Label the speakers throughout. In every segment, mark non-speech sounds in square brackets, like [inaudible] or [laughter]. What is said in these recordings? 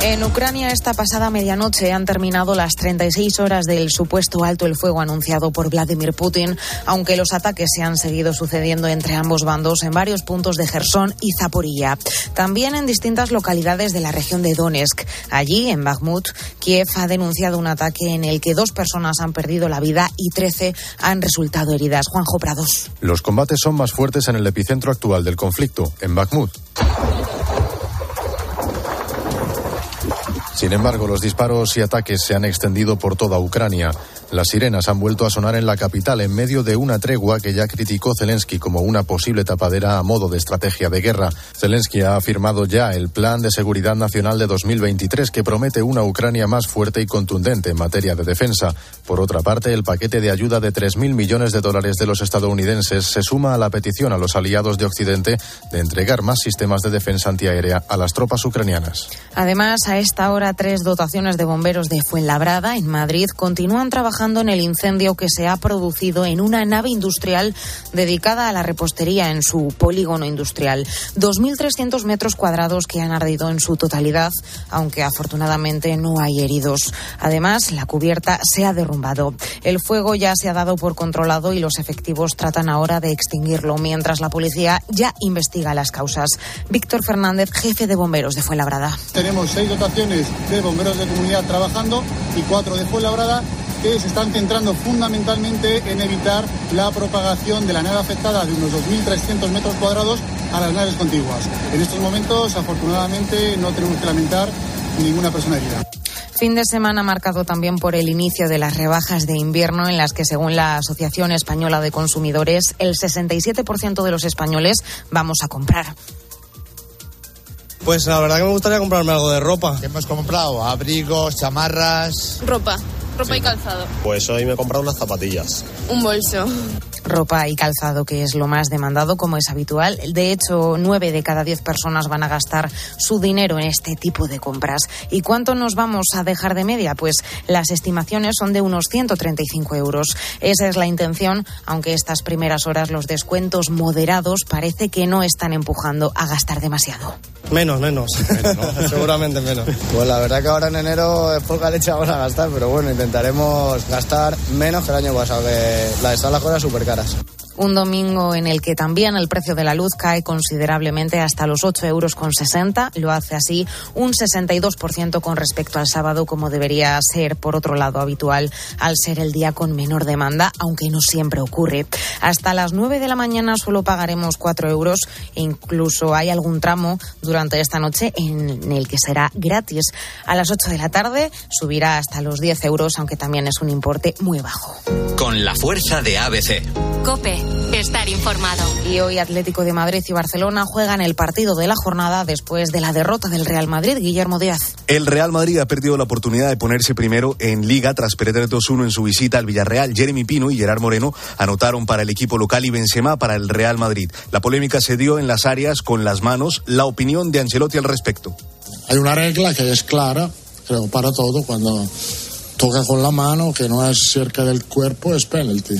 Speaker 1: En Ucrania esta pasada medianoche han terminado las 36 horas del supuesto alto el fuego anunciado por Vladimir Putin, aunque los ataques se han seguido sucediendo entre ambos bandos en varios puntos de Gerson y Zaporilla. También en distintas localidades de la región de Donetsk. Allí, en Bakhmut, Kiev ha denunciado un ataque en el que dos personas han perdido la vida y 13 han resultado heridas. Juanjo Prados.
Speaker 2: Los combates son más fuertes en el epicentro actual del conflicto, en Bakhmut. Sin embargo, los disparos y ataques se han extendido por toda Ucrania. Las sirenas han vuelto a sonar en la capital en medio de una tregua que ya criticó Zelensky como una posible tapadera a modo de estrategia de guerra. Zelensky ha afirmado ya el Plan de Seguridad Nacional de 2023 que promete una Ucrania más fuerte y contundente en materia de defensa. Por otra parte, el paquete de ayuda de 3.000 millones de dólares de los estadounidenses se suma a la petición a los aliados de Occidente de entregar más sistemas de defensa antiaérea a las tropas ucranianas.
Speaker 1: Además, a esta hora, tres dotaciones de bomberos de Fuenlabrada, en Madrid, continúan trabajando en el incendio que se ha producido en una nave industrial dedicada a la repostería en su polígono industrial. 2.300 metros cuadrados que han ardido en su totalidad, aunque afortunadamente no hay heridos. Además, la cubierta se ha derrumbado. El fuego ya se ha dado por controlado y los efectivos tratan ahora de extinguirlo, mientras la policía ya investiga las causas. Víctor Fernández, jefe de bomberos de Fuenlabrada.
Speaker 3: Tenemos seis dotaciones de bomberos de comunidad trabajando y cuatro de Fuenlabrada que se están centrando fundamentalmente en evitar la propagación de la nave afectada de unos 2.300 metros cuadrados a las naves contiguas. En estos momentos, afortunadamente, no tenemos que lamentar ninguna persona herida.
Speaker 1: Fin de semana marcado también por el inicio de las rebajas de invierno en las que, según la Asociación Española de Consumidores, el 67% de los españoles vamos a comprar.
Speaker 4: Pues la verdad que me gustaría comprarme algo de ropa.
Speaker 5: ¿Qué hemos comprado? Abrigos, chamarras.
Speaker 6: Ropa. Ropa y calzado.
Speaker 4: Pues hoy me he comprado unas zapatillas.
Speaker 6: Un bolso.
Speaker 1: Ropa y calzado, que es lo más demandado, como es habitual. De hecho, nueve de cada diez personas van a gastar su dinero en este tipo de compras. ¿Y cuánto nos vamos a dejar de media? Pues las estimaciones son de unos 135 euros. Esa es la intención, aunque estas primeras horas los descuentos moderados parece que no están empujando a gastar demasiado.
Speaker 4: Menos, menos. [laughs] Seguramente menos.
Speaker 5: Pues la verdad que ahora en enero es poca leche vamos a gastar, pero bueno, intentaremos gastar menos que el año pasado, que la de sal las cosas súper caras caras.
Speaker 1: Un domingo en el que también el precio de la luz cae considerablemente hasta los 8 euros con 60. Lo hace así un 62% con respecto al sábado, como debería ser, por otro lado, habitual al ser el día con menor demanda, aunque no siempre ocurre. Hasta las 9 de la mañana solo pagaremos 4 euros e incluso hay algún tramo durante esta noche en el que será gratis. A las 8 de la tarde subirá hasta los 10 euros, aunque también es un importe muy bajo.
Speaker 7: Con la fuerza de ABC.
Speaker 8: Cope, estar informado.
Speaker 1: Y hoy Atlético de Madrid y Barcelona juegan el partido de la jornada después de la derrota del Real Madrid. Guillermo Díaz.
Speaker 9: El Real Madrid ha perdido la oportunidad de ponerse primero en Liga tras perder 2-1 en su visita al Villarreal. Jeremy Pino y Gerard Moreno anotaron para el equipo local y Benzema para el Real Madrid. La polémica se dio en las áreas con las manos. La opinión de Ancelotti al respecto.
Speaker 10: Hay una regla que es clara, creo, para todo. Cuando toca con la mano, que no es cerca del cuerpo, es penalty.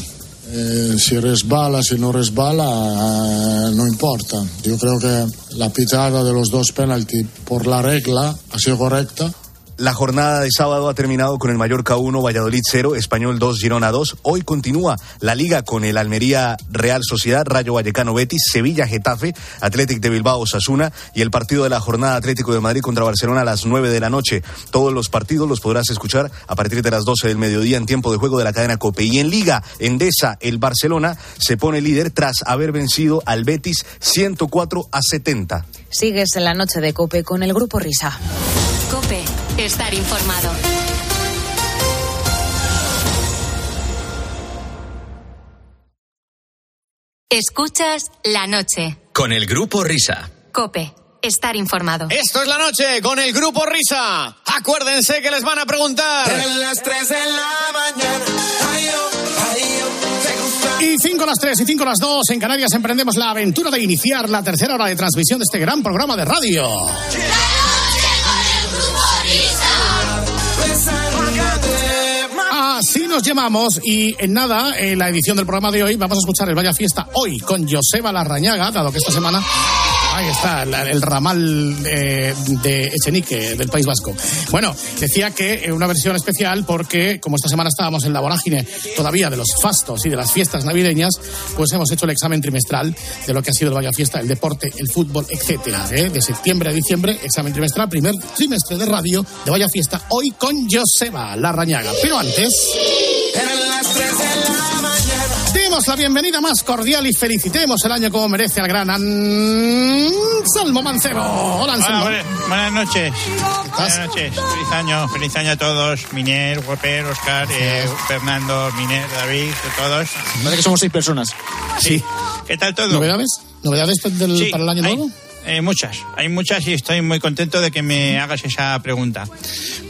Speaker 10: Eh, si resbala, si no resbala, eh, no importa. Yo creo que la pitada de los dos penalti por la regla ha sido correcta.
Speaker 9: La jornada de sábado ha terminado con el Mallorca 1, Valladolid 0, Español 2, Girona 2. Hoy continúa la liga con el Almería Real Sociedad, Rayo Vallecano Betis, Sevilla Getafe, Athletic de Bilbao Osasuna y el partido de la jornada Atlético de Madrid contra Barcelona a las 9 de la noche. Todos los partidos los podrás escuchar a partir de las 12 del mediodía en tiempo de juego de la cadena Cope. Y en liga Endesa, el Barcelona se pone líder tras haber vencido al Betis 104 a 70.
Speaker 1: Sigues en la noche de Cope con el grupo Risa.
Speaker 8: Cope, estar informado. Escuchas la noche.
Speaker 7: Con el grupo Risa.
Speaker 8: Cope, estar informado.
Speaker 11: Esto es la noche con el grupo Risa. Acuérdense que les van a preguntar.
Speaker 12: En las 3 de la mañana. Ay, oh, ay, oh.
Speaker 11: Y 5 las 3 y 5 las 2 en Canarias emprendemos la aventura de iniciar la tercera hora de transmisión de este gran programa de radio. Así nos llamamos y en nada, en la edición del programa de hoy vamos a escuchar el Vaya Fiesta hoy con Joseba Larrañaga, dado que esta semana Ahí está, el ramal eh, de Echenique, del País Vasco. Bueno, decía que eh, una versión especial porque, como esta semana estábamos en la vorágine todavía de los fastos y de las fiestas navideñas, pues hemos hecho el examen trimestral de lo que ha sido el Vaya Fiesta, el deporte, el fútbol, etcétera. ¿eh? De septiembre a diciembre, examen trimestral, primer trimestre de radio de Vaya Fiesta, hoy con Joseba Larrañaga. Pero antes...
Speaker 12: Eran las 3 de la mañana.
Speaker 11: Demos la bienvenida más cordial y felicitemos el año como merece al gran Anselmo Mancebo. Hola,
Speaker 13: Hola,
Speaker 11: Anselmo.
Speaker 13: buenas, buenas noches. Buenas noches. Feliz año, feliz año a todos. Miner, Guaper, Oscar, eh, Fernando, Miner, David, a todos.
Speaker 14: Parece que somos seis personas.
Speaker 13: Sí. ¿Qué tal todo?
Speaker 11: ¿Novedades? ¿Novedades del-
Speaker 13: Sí,
Speaker 11: para el año
Speaker 13: hay,
Speaker 11: nuevo?
Speaker 13: eh, muchas, hay muchas y estoy muy contento de que me hagas esa pregunta.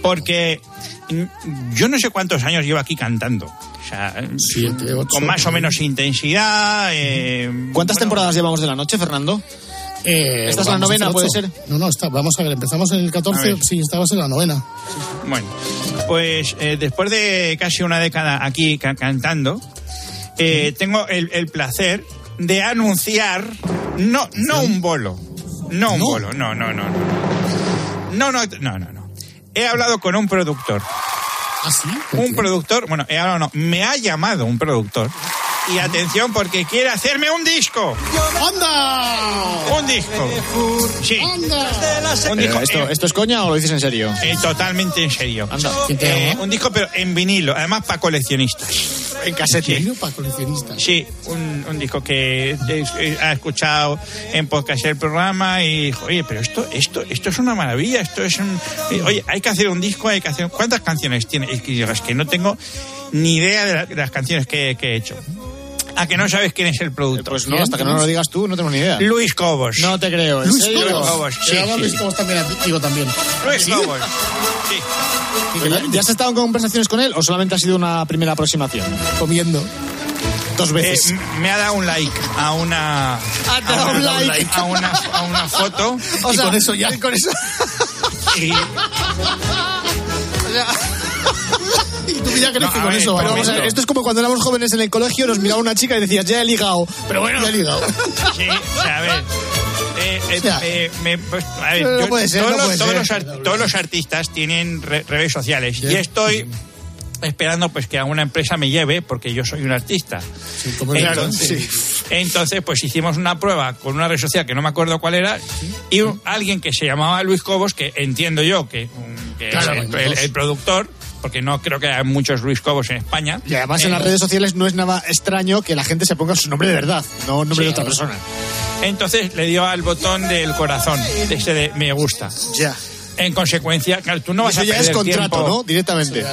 Speaker 13: Porque mm, yo no sé cuántos años llevo aquí cantando. O sea,
Speaker 11: Siete, ocho,
Speaker 13: con más o menos intensidad. eh,
Speaker 14: ¿Cuántas
Speaker 13: bueno,
Speaker 14: temporadas llevamos de la noche, Fernando?
Speaker 11: Eh,
Speaker 14: ¿Esta es la novena, puede ser?
Speaker 11: No, no, está, vamos a ver, empezamos en el
Speaker 13: A
Speaker 11: 14,
Speaker 13: ver.
Speaker 11: sí, estabas en la novena.
Speaker 13: Bueno, pues eh, después de casi una década aquí ca- cantando, eh, tengo el, el placer de anunciar, no, no un bolo, no un bolo, no, no, no, no, no, no, no, no, no. He hablado con un productor,
Speaker 11: ¿Ah, sí?
Speaker 13: un productor, bueno, he hablado, no, me ha llamado un productor. Y atención porque quiere hacerme un disco.
Speaker 11: ¡Anda!
Speaker 13: Un disco. Sí.
Speaker 11: ¡Anda!
Speaker 13: Un
Speaker 14: Pero
Speaker 13: disco.
Speaker 14: ¿esto,
Speaker 13: eh,
Speaker 14: ¿Esto es coña o lo dices en serio?
Speaker 13: eh, totalmente en serio.
Speaker 14: Anda.
Speaker 11: ¿Quién te
Speaker 13: Eh, un disco, pero en vinilo, además para coleccionistas.
Speaker 14: En casete.
Speaker 11: Vinilo para coleccionistas.
Speaker 13: Sí, un, un disco que ha escuchado en podcast el programa y dijo, oye, pero esto, esto, esto es una maravilla, esto es un... Oye, hay que hacer un disco, hay que hacer... ¿Cuántas canciones tiene? Es que, digo, es que no tengo ni idea de, la- de las canciones que, que he hecho. ¿A que no sabes quién es el productor?
Speaker 14: Pues no, hasta que no lo digas tú, no tengo ni idea.
Speaker 13: Luis Cobos.
Speaker 14: No te creo, ¿en
Speaker 11: Luis
Speaker 14: serio?
Speaker 11: Cobos.
Speaker 13: Cobos, sí, sí.
Speaker 11: Luis Cobos también, digo también.
Speaker 13: Luis
Speaker 11: ¿Sí?
Speaker 13: Cobos. Sí.
Speaker 14: ¿Ya has estado en conversaciones con él o solamente ha sido una primera aproximación?
Speaker 11: Comiendo.
Speaker 14: Dos
Speaker 13: Eh,
Speaker 14: veces.
Speaker 13: m- me ha dado un like a una...
Speaker 14: Ha dado
Speaker 13: a
Speaker 14: un
Speaker 13: una-
Speaker 14: like.
Speaker 13: A una, a una foto. [laughs]
Speaker 14: O
Speaker 11: y
Speaker 14: sea,
Speaker 11: con eso ya.
Speaker 14: y con eso.
Speaker 13: Y, [laughs]
Speaker 11: tú ya crees
Speaker 13: No,
Speaker 11: que
Speaker 13: a
Speaker 11: con
Speaker 13: ver,
Speaker 11: eso
Speaker 14: Pero
Speaker 11: va
Speaker 14: vamos a ver,
Speaker 11: bien.
Speaker 14: esto es como cuando éramos jóvenes en el colegio, nos miraba una chica y decías, ya he ligado.
Speaker 11: Pero bueno, ya he ligado.
Speaker 13: Sí, o sea, a ver. eh, [laughs] eh,
Speaker 11: O sea,
Speaker 13: eh, me- pues, a ver,
Speaker 14: no
Speaker 13: yo-
Speaker 14: puede ser,
Speaker 13: todos,
Speaker 14: no
Speaker 13: los,
Speaker 14: puede
Speaker 13: todos
Speaker 14: ser.
Speaker 13: los ar- todos los artistas tienen re- redes sociales y estoy esperando pues que alguna empresa me lleve porque yo soy un artista. sí. Entonces, pues hicimos una prueba con una red social que no me acuerdo cuál era y un- alguien que se llamaba Luis Cobos, que entiendo yo que, que
Speaker 11: Claro,
Speaker 13: es el,
Speaker 11: los
Speaker 13: el-
Speaker 11: dos.
Speaker 13: el productor, porque no creo que haya muchos Luis Cobos en España.
Speaker 14: Y además en las
Speaker 13: Eh,
Speaker 14: redes sociales no es nada extraño que la gente se ponga su nombre de verdad, no nombre de otra persona.
Speaker 13: Entonces le dio al botón del corazón, de ese de me gusta.
Speaker 14: Ya.
Speaker 13: En consecuencia, claro, tú no vas
Speaker 14: Eso
Speaker 13: a
Speaker 14: ya
Speaker 13: perder
Speaker 14: es contrato,
Speaker 13: tiempo.
Speaker 14: ¿no? Directamente.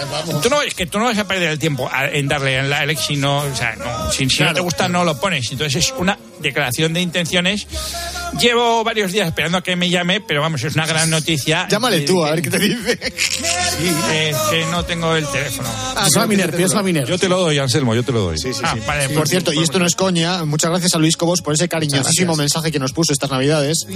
Speaker 13: Tú no, es que tú no vas a perder el tiempo a- en darle en like, si no, o sea, no, si, si no te gusta no lo pones. Entonces es una declaración de intenciones. Llevo varios días esperando a que me llame, pero vamos, es una gran noticia.
Speaker 14: Llámale tú, a ver qué te dice.
Speaker 13: que no tengo el teléfono.
Speaker 11: Piensa Miner, piensa Miner.
Speaker 15: Yo te lo doy, Anselmo, yo te lo doy.
Speaker 14: Sí, sí,
Speaker 13: Ah,
Speaker 14: sí.
Speaker 13: vale,
Speaker 14: Por
Speaker 13: pues-
Speaker 14: cierto, y
Speaker 13: pues-
Speaker 14: esto no es coña, muchas gracias a Luis Cobos por ese cariñosísimo mensaje que nos puso estas navidades.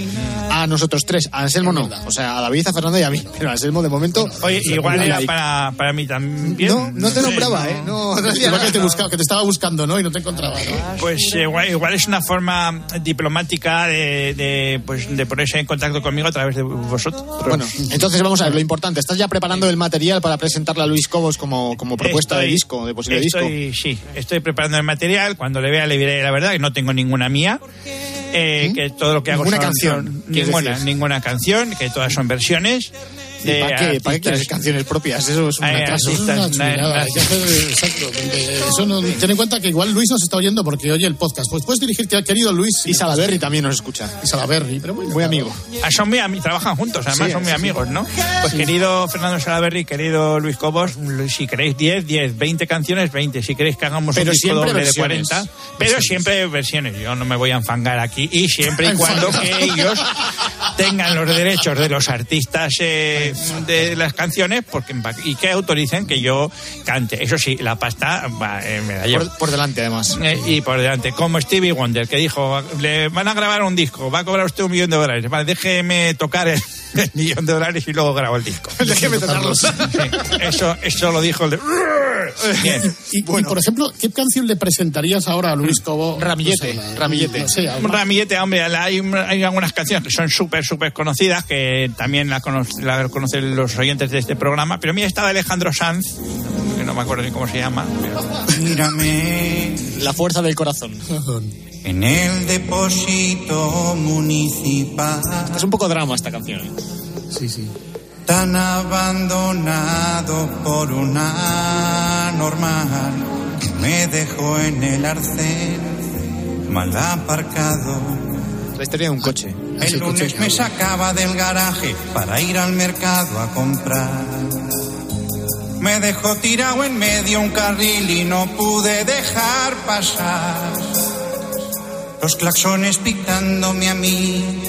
Speaker 14: A nosotros tres, a Anselmo no. O sea, a David, a Fernando y a mí. Pero a Anselmo de momento.
Speaker 13: Oye, igual era
Speaker 14: like.
Speaker 13: para, para mí también.
Speaker 14: No, no te nombraba,
Speaker 13: no.
Speaker 14: ¿eh? No, no [laughs]
Speaker 11: Igual que te, buscaba, que te estaba buscando, ¿no? Y no te encontraba, ¿no?
Speaker 13: Pues eh, igual, igual es una forma diplomática de, de, pues, de ponerse en contacto conmigo a través de vosotros.
Speaker 14: Bueno, entonces vamos a ver lo importante. ¿Estás ya preparando el material para presentarle a Luis Cobos como, como propuesta de disco, de posible
Speaker 13: estoy,
Speaker 14: disco?
Speaker 13: Sí, estoy preparando el material. Cuando le vea, le diré la verdad que no tengo ninguna mía. eh, Que todo lo que hago
Speaker 14: Ninguna
Speaker 13: son-
Speaker 14: canción,
Speaker 13: son-
Speaker 14: quieres
Speaker 13: ninguna,
Speaker 14: decir.
Speaker 13: ninguna canción, que todas son versiones. De
Speaker 14: ¿Para qué? ¿Para qué quieres canciones propias? Eso es un
Speaker 13: Ay,
Speaker 14: atraso.
Speaker 11: Eso es una exacto. Eso no, ten en cuenta que igual Luis nos está oyendo porque oye el podcast. Pues puedes dirigirte al querido Luis
Speaker 14: Y Salaberry también nos escucha.
Speaker 11: y Salaberry, pero muy,
Speaker 14: Muy amigo.
Speaker 13: Ah, son muy ami- trabajan juntos, además
Speaker 14: Sí,
Speaker 13: son muy
Speaker 14: sí,
Speaker 13: amigos, ¿no? Pues querido Fernando Salaberry, querido Luis Cobos, si queréis 10, 10, 20 canciones, 20. Si queréis que hagamos
Speaker 14: Pero
Speaker 13: un disco doble de
Speaker 14: versiones.
Speaker 13: 40, pero siempre versiones. Yo no me voy a enfangar aquí y siempre y [laughs] cuando que ellos tengan los derechos de los artistas eh, de, de las canciones porque, y que autoricen que yo cante. Eso sí, la pasta va, eh, me la llevo.
Speaker 14: Por, por delante, además.
Speaker 13: Eh, y por delante, como Stevie Wonder, que dijo, le van a grabar un disco, va a cobrar usted un millón de dólares. Vale, déjeme tocar el, [laughs] el millón de dólares y luego grabo el disco. [laughs]
Speaker 14: Déjeme tocarlos.
Speaker 13: Sí, eso, eso lo dijo el de... [laughs] Bien.
Speaker 11: Y, y, por ejemplo, ¿qué canción le presentarías ahora a Luis Cobo?
Speaker 14: Ramillete,
Speaker 11: No sé, la-
Speaker 14: Ramillete.
Speaker 11: no sé, algo-
Speaker 13: Ramillete, hombre, hay, hay algunas canciones que son súper, súper conocidas, que también la, cono- la conocen los oyentes de este programa, pero mira, estaba Alejandro Sanz, que no me acuerdo ni cómo se llama. pero-
Speaker 15: Mírame
Speaker 14: La fuerza del corazón.
Speaker 15: en el depósito municipal,
Speaker 14: Es un poco drama esta canción. ¿eh?
Speaker 11: Sí, sí.
Speaker 15: tan abandonado por una normal que me dejó en el arcén, mal aparcado.
Speaker 14: La historia de un coche.
Speaker 15: El lunes me sacaba del garaje para ir al mercado a comprar. Me dejó tirado en medio un carril y no pude dejar pasar. Los claxones picándome a mí,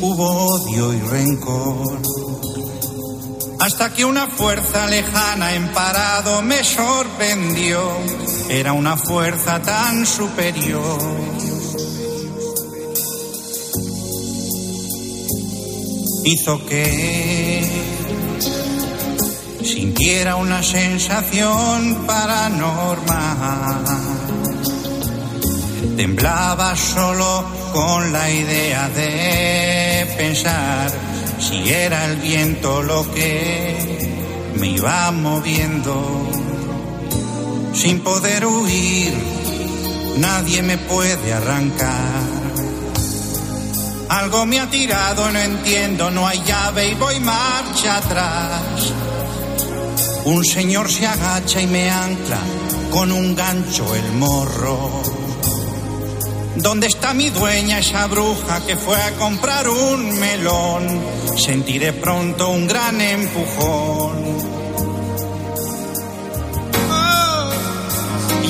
Speaker 15: hubo odio y rencor. Hasta que una fuerza lejana en parado me sorprendió. Era una fuerza tan superior. Hizo que sintiera una sensación paranormal. Temblaba solo con la idea de pensar si era el viento lo que me iba moviendo. Sin poder huir, nadie me puede arrancar. Algo me ha tirado, no entiendo, no hay llave y voy marcha atrás. Un señor se agacha y me ancla con un gancho el morro. ¿Dónde está mi dueña, esa bruja que fue a comprar un melón? Sentí de pronto un gran empujón.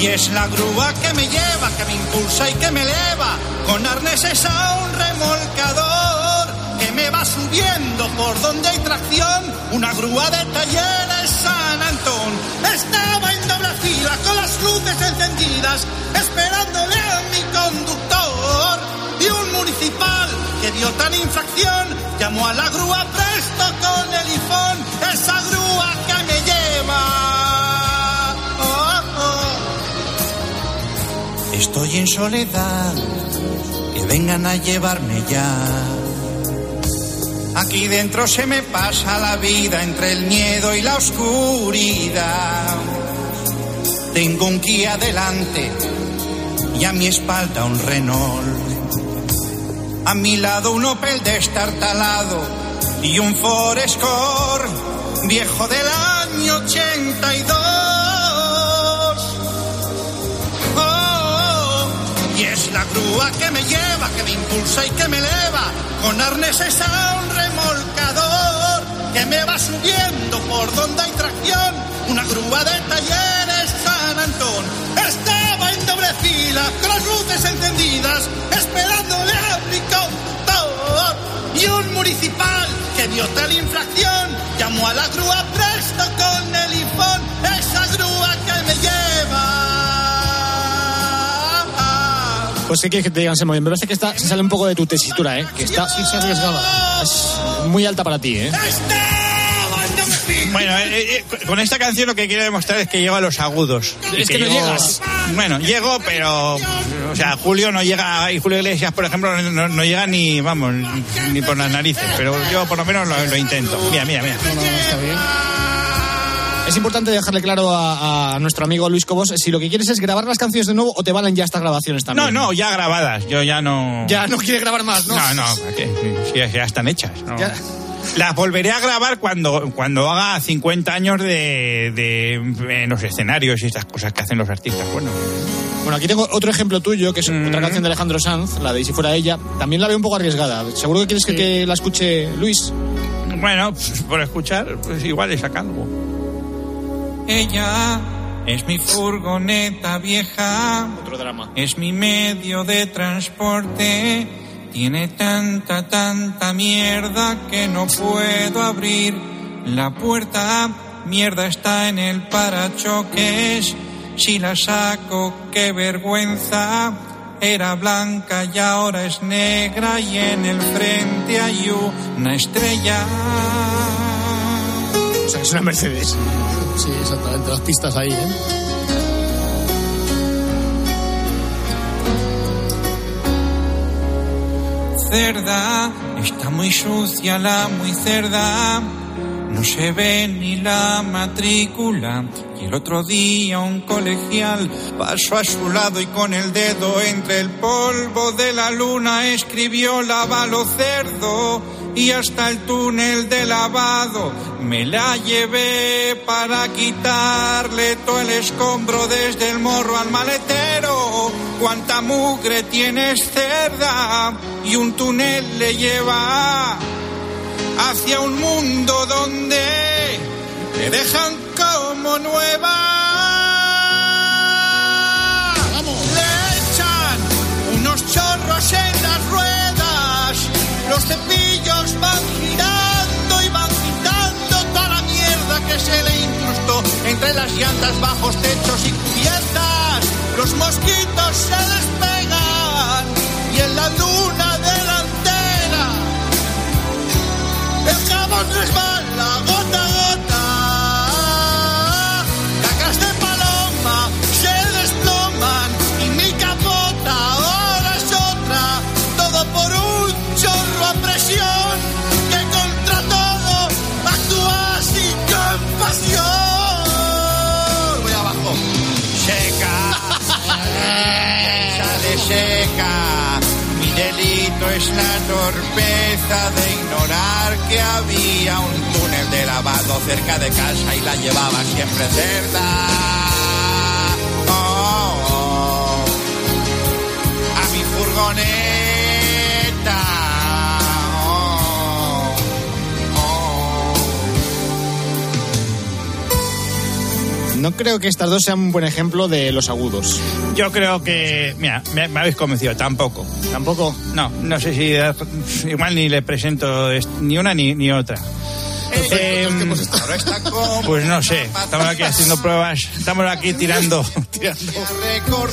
Speaker 15: Y es la grúa que me lleva, que me impulsa y que me eleva, con arneses a un remolcador, que me va subiendo por donde hay tracción, una grúa de talleres San Antón. Estaba en doble fila con las luces encendidas, esperándole a mi conductor. Y un municipal que dio tan infracción, llamó a la grúa presto con el ifón, Estoy en soledad, que vengan a llevarme ya. Aquí dentro se me pasa la vida entre el miedo y la oscuridad. Tengo un Kia delante y a mi espalda un Renault. A mi lado un Opel destartalado y un Ford Escort viejo del año 82. La grúa que me lleva, que me impulsa y que me eleva, con arneses a un remolcador, que me va subiendo por donde hay tracción, una grúa de talleres San Antón. Estaba en doble fila, con las luces encendidas, esperándole a mi conductor. Y un municipal que dio tal infracción, llamó a la grúa
Speaker 14: Pues sí que te digan, Semo, me parece que está, se sale un poco de tu tesitura, ¿eh? Que está
Speaker 11: Sí, se arriesgaba.
Speaker 14: es muy alta para ti, ¿eh?
Speaker 13: Bueno, eh, eh, con esta canción lo que quiero demostrar es que llego a los agudos.
Speaker 14: Es que no
Speaker 13: llego-
Speaker 14: llegas.
Speaker 13: Bueno, llego, pero. O sea, Julio no llega. Y Julio Iglesias, por ejemplo, no, no llega ni, vamos, ni por las narices. Pero yo por lo menos lo, lo intento. Mira, mira, mira.
Speaker 11: No, no, está bien.
Speaker 14: Es importante dejarle claro a, a nuestro amigo Luis Cobos si lo que quieres es grabar las canciones de nuevo o te valen ya estas grabaciones
Speaker 13: No,
Speaker 14: también.
Speaker 13: no, ya grabadas. Yo ya no.
Speaker 14: Ya no quiere grabar más, ¿no?
Speaker 13: No, no, ya, ya están hechas. ¿no?
Speaker 14: Ya.
Speaker 13: Las volveré a grabar cuando, cuando haga 50 años de, de, en los escenarios y estas cosas que hacen los artistas. Bueno,
Speaker 14: Bueno, aquí tengo otro ejemplo tuyo, que es otra canción de Alejandro Sanz, la de Si fuera ella. También la veo un poco arriesgada. ¿Seguro que quieres que, que la escuche Luis?
Speaker 13: bueno, pues, por escuchar, pues igual le saca algo.
Speaker 15: Ella es mi furgoneta vieja,
Speaker 14: Otro drama.
Speaker 15: es mi medio de transporte. Tiene tanta, tanta mierda que no puedo abrir la puerta. Mierda está en el parachoques. Si la saco, qué vergüenza. Era blanca y ahora es negra y en el frente hay una estrella.
Speaker 11: O sea, es una Mercedes. Sí, exactamente. Las pistas ahí, ¿eh?
Speaker 15: cerda, está muy sucia la muy cerda, no se ve ni la matrícula. Y el otro día un colegial pasó a su lado y con el dedo entre el polvo de la luna escribió lavalo cerdo y hasta el túnel de lavado me la llevé para quitarle todo el escombro desde el morro al maletero. Cuánta mugre tienes cerda y un túnel le lleva hacia un mundo donde te dejan como nueva. Le echan unos chorros en las ruedas, los cepillos van girando y van quitando toda la mierda que se le incrustó entre las llantas, bajos techos y cubiertas. Los mosquitos se despegan y en la luna delantera el jabón resbala gota a gota. Mi delito es la torpeza de ignorar que había un túnel de lavado cerca de casa y la llevaba siempre cerda. Oh, oh. A mi furgoneta.
Speaker 14: No creo que estas dos sean un buen ejemplo de los agudos.
Speaker 13: Yo creo que, mira, me, me habéis convencido, tampoco.
Speaker 14: ¿Tampoco?
Speaker 13: No, no sé si igual ni le presento ni una ni, ni otra. Eh,
Speaker 15: Ahora está como
Speaker 13: pues no sé, estamos aquí haciendo pruebas, estamos aquí tirando, [laughs] tirando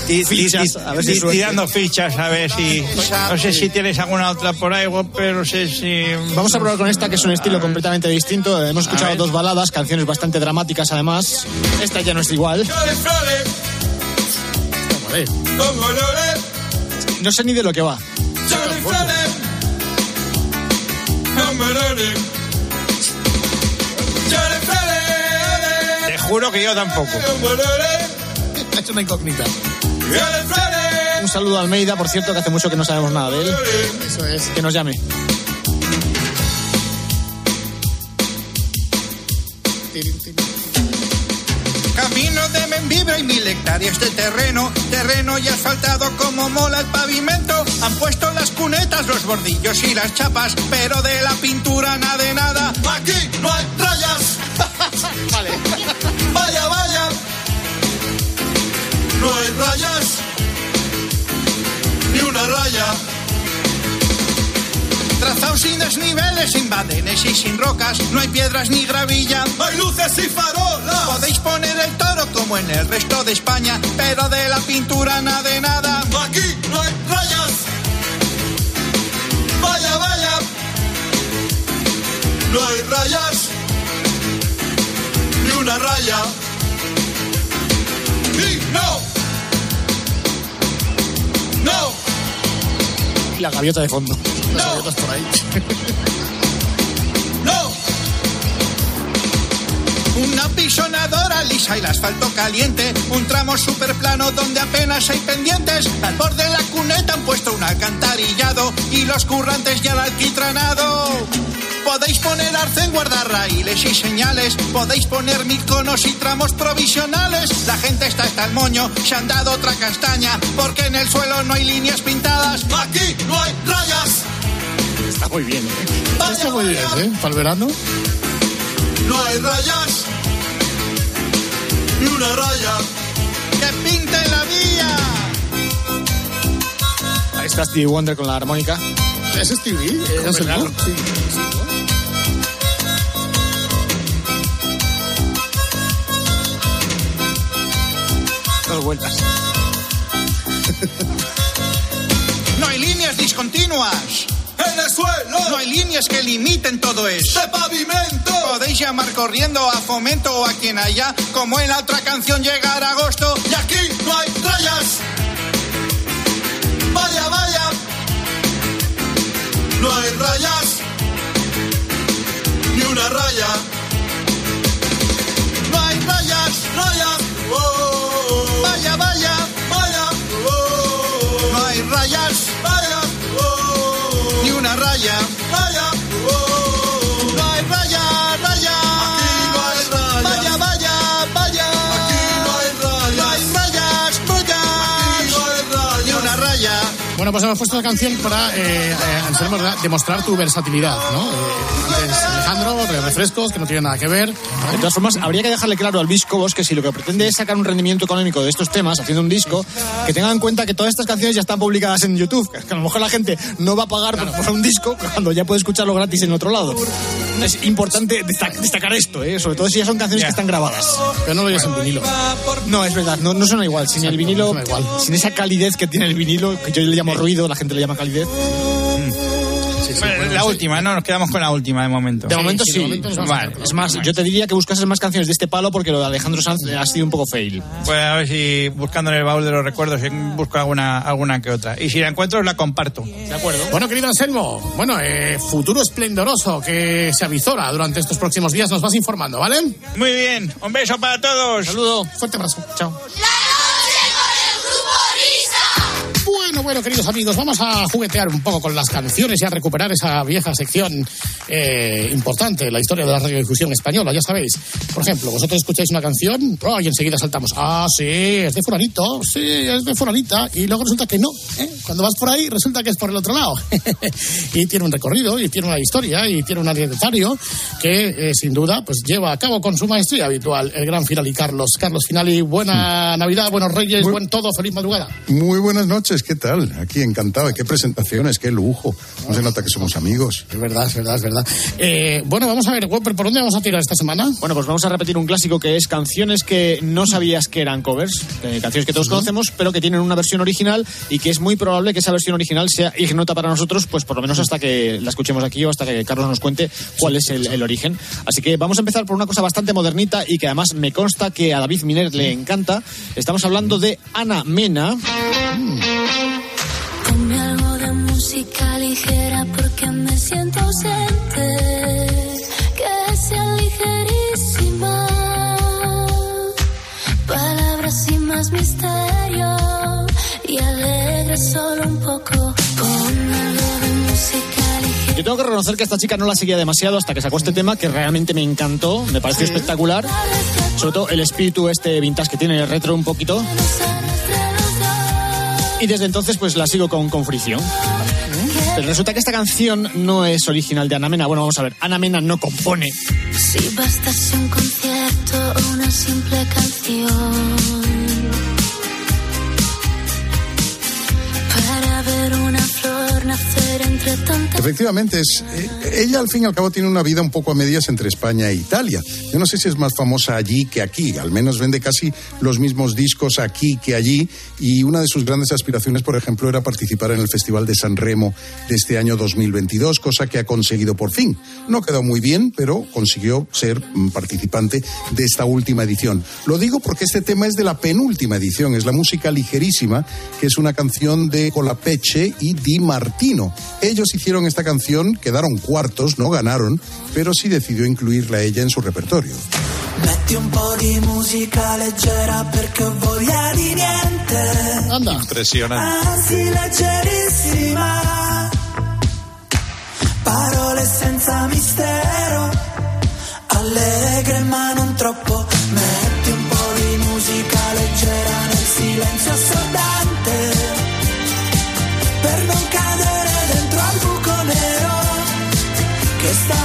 Speaker 13: ti- ti-
Speaker 14: Fichas, a ver si
Speaker 13: tirando fichas a ver si no sé si tienes alguna otra por ahí, pero no sé si
Speaker 14: Vamos a probar con esta, que es un estilo completamente distinto. Hemos escuchado dos baladas, canciones bastante dramáticas además. Esta ya no es igual. No sé ni de lo que va.
Speaker 13: Juro que yo tampoco.
Speaker 11: Ha hecho una incógnita.
Speaker 14: Un saludo a Almeida, por cierto, que hace mucho que no sabemos nada de él.
Speaker 11: Eso es.
Speaker 14: Que nos llame.
Speaker 15: Camino de Membibre y mil hectáreas de terreno, terreno y asfaltado como mola el pavimento. Han puesto las cunetas, los bordillos y las chapas, pero de la pintura nada de nada. Aquí no hay rayas. [laughs] vale. No hay rayas. Ni una raya. Trazado sin desniveles, sin badenes y sin rocas, no hay piedras ni gravilla. Hay luces y farolas. Podéis poner el toro como en el resto de España, pero de la pintura nada de nada. Aquí no hay rayas. Vaya, vaya. No hay rayas. Ni una raya. No.
Speaker 14: Y la gaviota de fondo.
Speaker 11: Las gaviotas por ahí. [laughs]
Speaker 15: ¡No! Una pisonadora lisa y el asfalto caliente. Un tramo super plano donde apenas hay pendientes. Al borde de la cuneta han puesto un alcantarillado y los currantes ya el alquitranado. Podéis poner arce en guardarraíles y señales. Podéis poner mil conos y tramos provisionales. La gente está hasta el moño, se han dado otra castaña. Porque en el suelo no hay líneas pintadas. Aquí no hay rayas.
Speaker 14: Está muy bien, ¿eh?
Speaker 11: Está muy bien, ¿eh? Para el verano.
Speaker 15: No hay rayas. Ni una raya. Que pinte la vía.
Speaker 14: Ahí está Stevie Wonder con la armónica.
Speaker 11: ¿Es Stevie? ¿Es el. Sí.
Speaker 14: Vueltas. [laughs]
Speaker 15: No hay líneas discontinuas. En el suelo. No hay líneas que limiten todo esto. De pavimento. Podéis llamar corriendo a fomento o a quien haya, como en la otra canción llegar a agosto. Y aquí no hay rayas. Vaya, vaya. No hay rayas. Ni una raya. No hay rayas, rayas. Oh, rayas, vaya. Oh, Ni una raya, vaya.
Speaker 11: Pues hemos puesto la canción para, eh, eh, Anselmo, demostrar tu versatilidad, ¿no? Eh, Alejandro, refrescos, que no tiene nada que ver.
Speaker 14: De todas formas, habría que dejarle claro al Viscobos que si lo que pretende es sacar un rendimiento económico de estos temas haciendo un disco, que tengan en cuenta que todas estas canciones ya están publicadas en YouTube. Que a lo mejor la gente no va a pagar por- por un disco cuando ya puede escucharlo gratis en otro lado. Es importante destac- destacar esto, ¿eh? sobre todo si ya son canciones que están grabadas.
Speaker 11: Pero no lo oyes en vinilo.
Speaker 14: No, es verdad, no, no suena igual. Sin el vinilo, sin esa calidez que tiene el vinilo, que yo le llamo ruido, la gente le llama calidez.
Speaker 13: Bueno, la última, no, nos quedamos con la última de momento.
Speaker 14: De momento sí.
Speaker 13: Vale.
Speaker 14: Es más, yo te diría que buscases más canciones de este palo porque lo de Alejandro Sanz ha sido un poco fail.
Speaker 13: Pues a ver si buscando en el baúl de los recuerdos busco alguna, alguna que otra. Y si la encuentro, la comparto.
Speaker 14: De acuerdo.
Speaker 11: Bueno, querido Anselmo, bueno, eh, futuro esplendoroso que se avizora durante estos próximos días, nos vas informando, ¿vale?
Speaker 13: Muy bien, un beso para todos.
Speaker 14: Saludo.
Speaker 11: Fuerte abrazo.
Speaker 14: Chao.
Speaker 11: Bueno, bueno, queridos amigos, vamos a juguetear un poco con las canciones y a recuperar esa vieja sección eh, importante, la historia de la radiodifusión española, ya sabéis. Por ejemplo, vosotros escucháis una canción oh, y enseguida saltamos, ah, sí, es de fulanito, sí, es de fulanita, y luego resulta que no. ¿eh? Cuando vas por ahí, resulta que es por el otro lado. [laughs] y tiene un recorrido, y tiene una historia, y tiene un anecdotario que, eh, sin duda, pues lleva a cabo con su maestría habitual, el gran Finali Carlos. Carlos Finali, buena Navidad, buenos Reyes, buen todo, feliz madrugada.
Speaker 16: Muy buenas noches, ¿qué tal? Aquí encantado, qué presentaciones, qué lujo. No se nota que somos amigos.
Speaker 11: Es verdad, es verdad, es verdad. Eh, bueno, vamos a ver, Whopper, ¿por dónde vamos a tirar esta semana?
Speaker 14: Bueno, pues vamos a repetir un clásico que es canciones que no sabías que eran covers, eh, canciones que todos conocemos, pero que tienen una versión original y que es muy probable que esa versión original sea ignota para nosotros, pues por lo menos hasta que la escuchemos aquí o hasta que Carlos nos cuente cuál es el, el origen. Así que vamos a empezar por una cosa bastante modernita y que además me consta que a David Miner le encanta. Estamos hablando de Ana Mena.
Speaker 17: De música ligera porque me siento ausente. Que sea ligerísima. Palabras sin más misterio. Y alegre solo un poco. Ponme algo de música ligera.
Speaker 14: Yo tengo que reconocer que esta chica no la seguía demasiado hasta que sacó este tema que realmente me encantó, me pareció espectacular. Sobre todo el espíritu este vintage que tiene, retro un poquito. Y desde entonces pues la sigo con, con fricción. Pero resulta que esta canción no es original de Ana Mena. Bueno, vamos a ver, Ana Mena no compone.
Speaker 17: Si bastase un concierto o una simple canción
Speaker 16: Efectivamente, es, eh, ella al fin y al cabo tiene una vida un poco a medias entre España e Italia. Yo no sé si es más famosa allí que aquí, al menos vende casi los mismos discos aquí que allí y una de sus grandes aspiraciones, por ejemplo, era participar en el Festival de San Remo de este año 2022, cosa que ha conseguido por fin. No quedó muy bien, pero consiguió ser mm, participante de esta última edición. Lo digo porque este tema es de la penúltima edición, es la música ligerísima, que es una canción de Colapeche y Di Martino. Ellos hicieron esta canción, quedaron cuartos, no ganaron, pero sí decidió incluirla ella en su repertorio.
Speaker 12: Metti un po' di musica leggera perché ho voglia di niente.
Speaker 11: Anda.
Speaker 9: Impresionante.
Speaker 12: Anzi, leggerissima. Parole senza mistero. Allegre ma non troppo. Metti un po' di musica leggera nel silenzio assordante. Stop.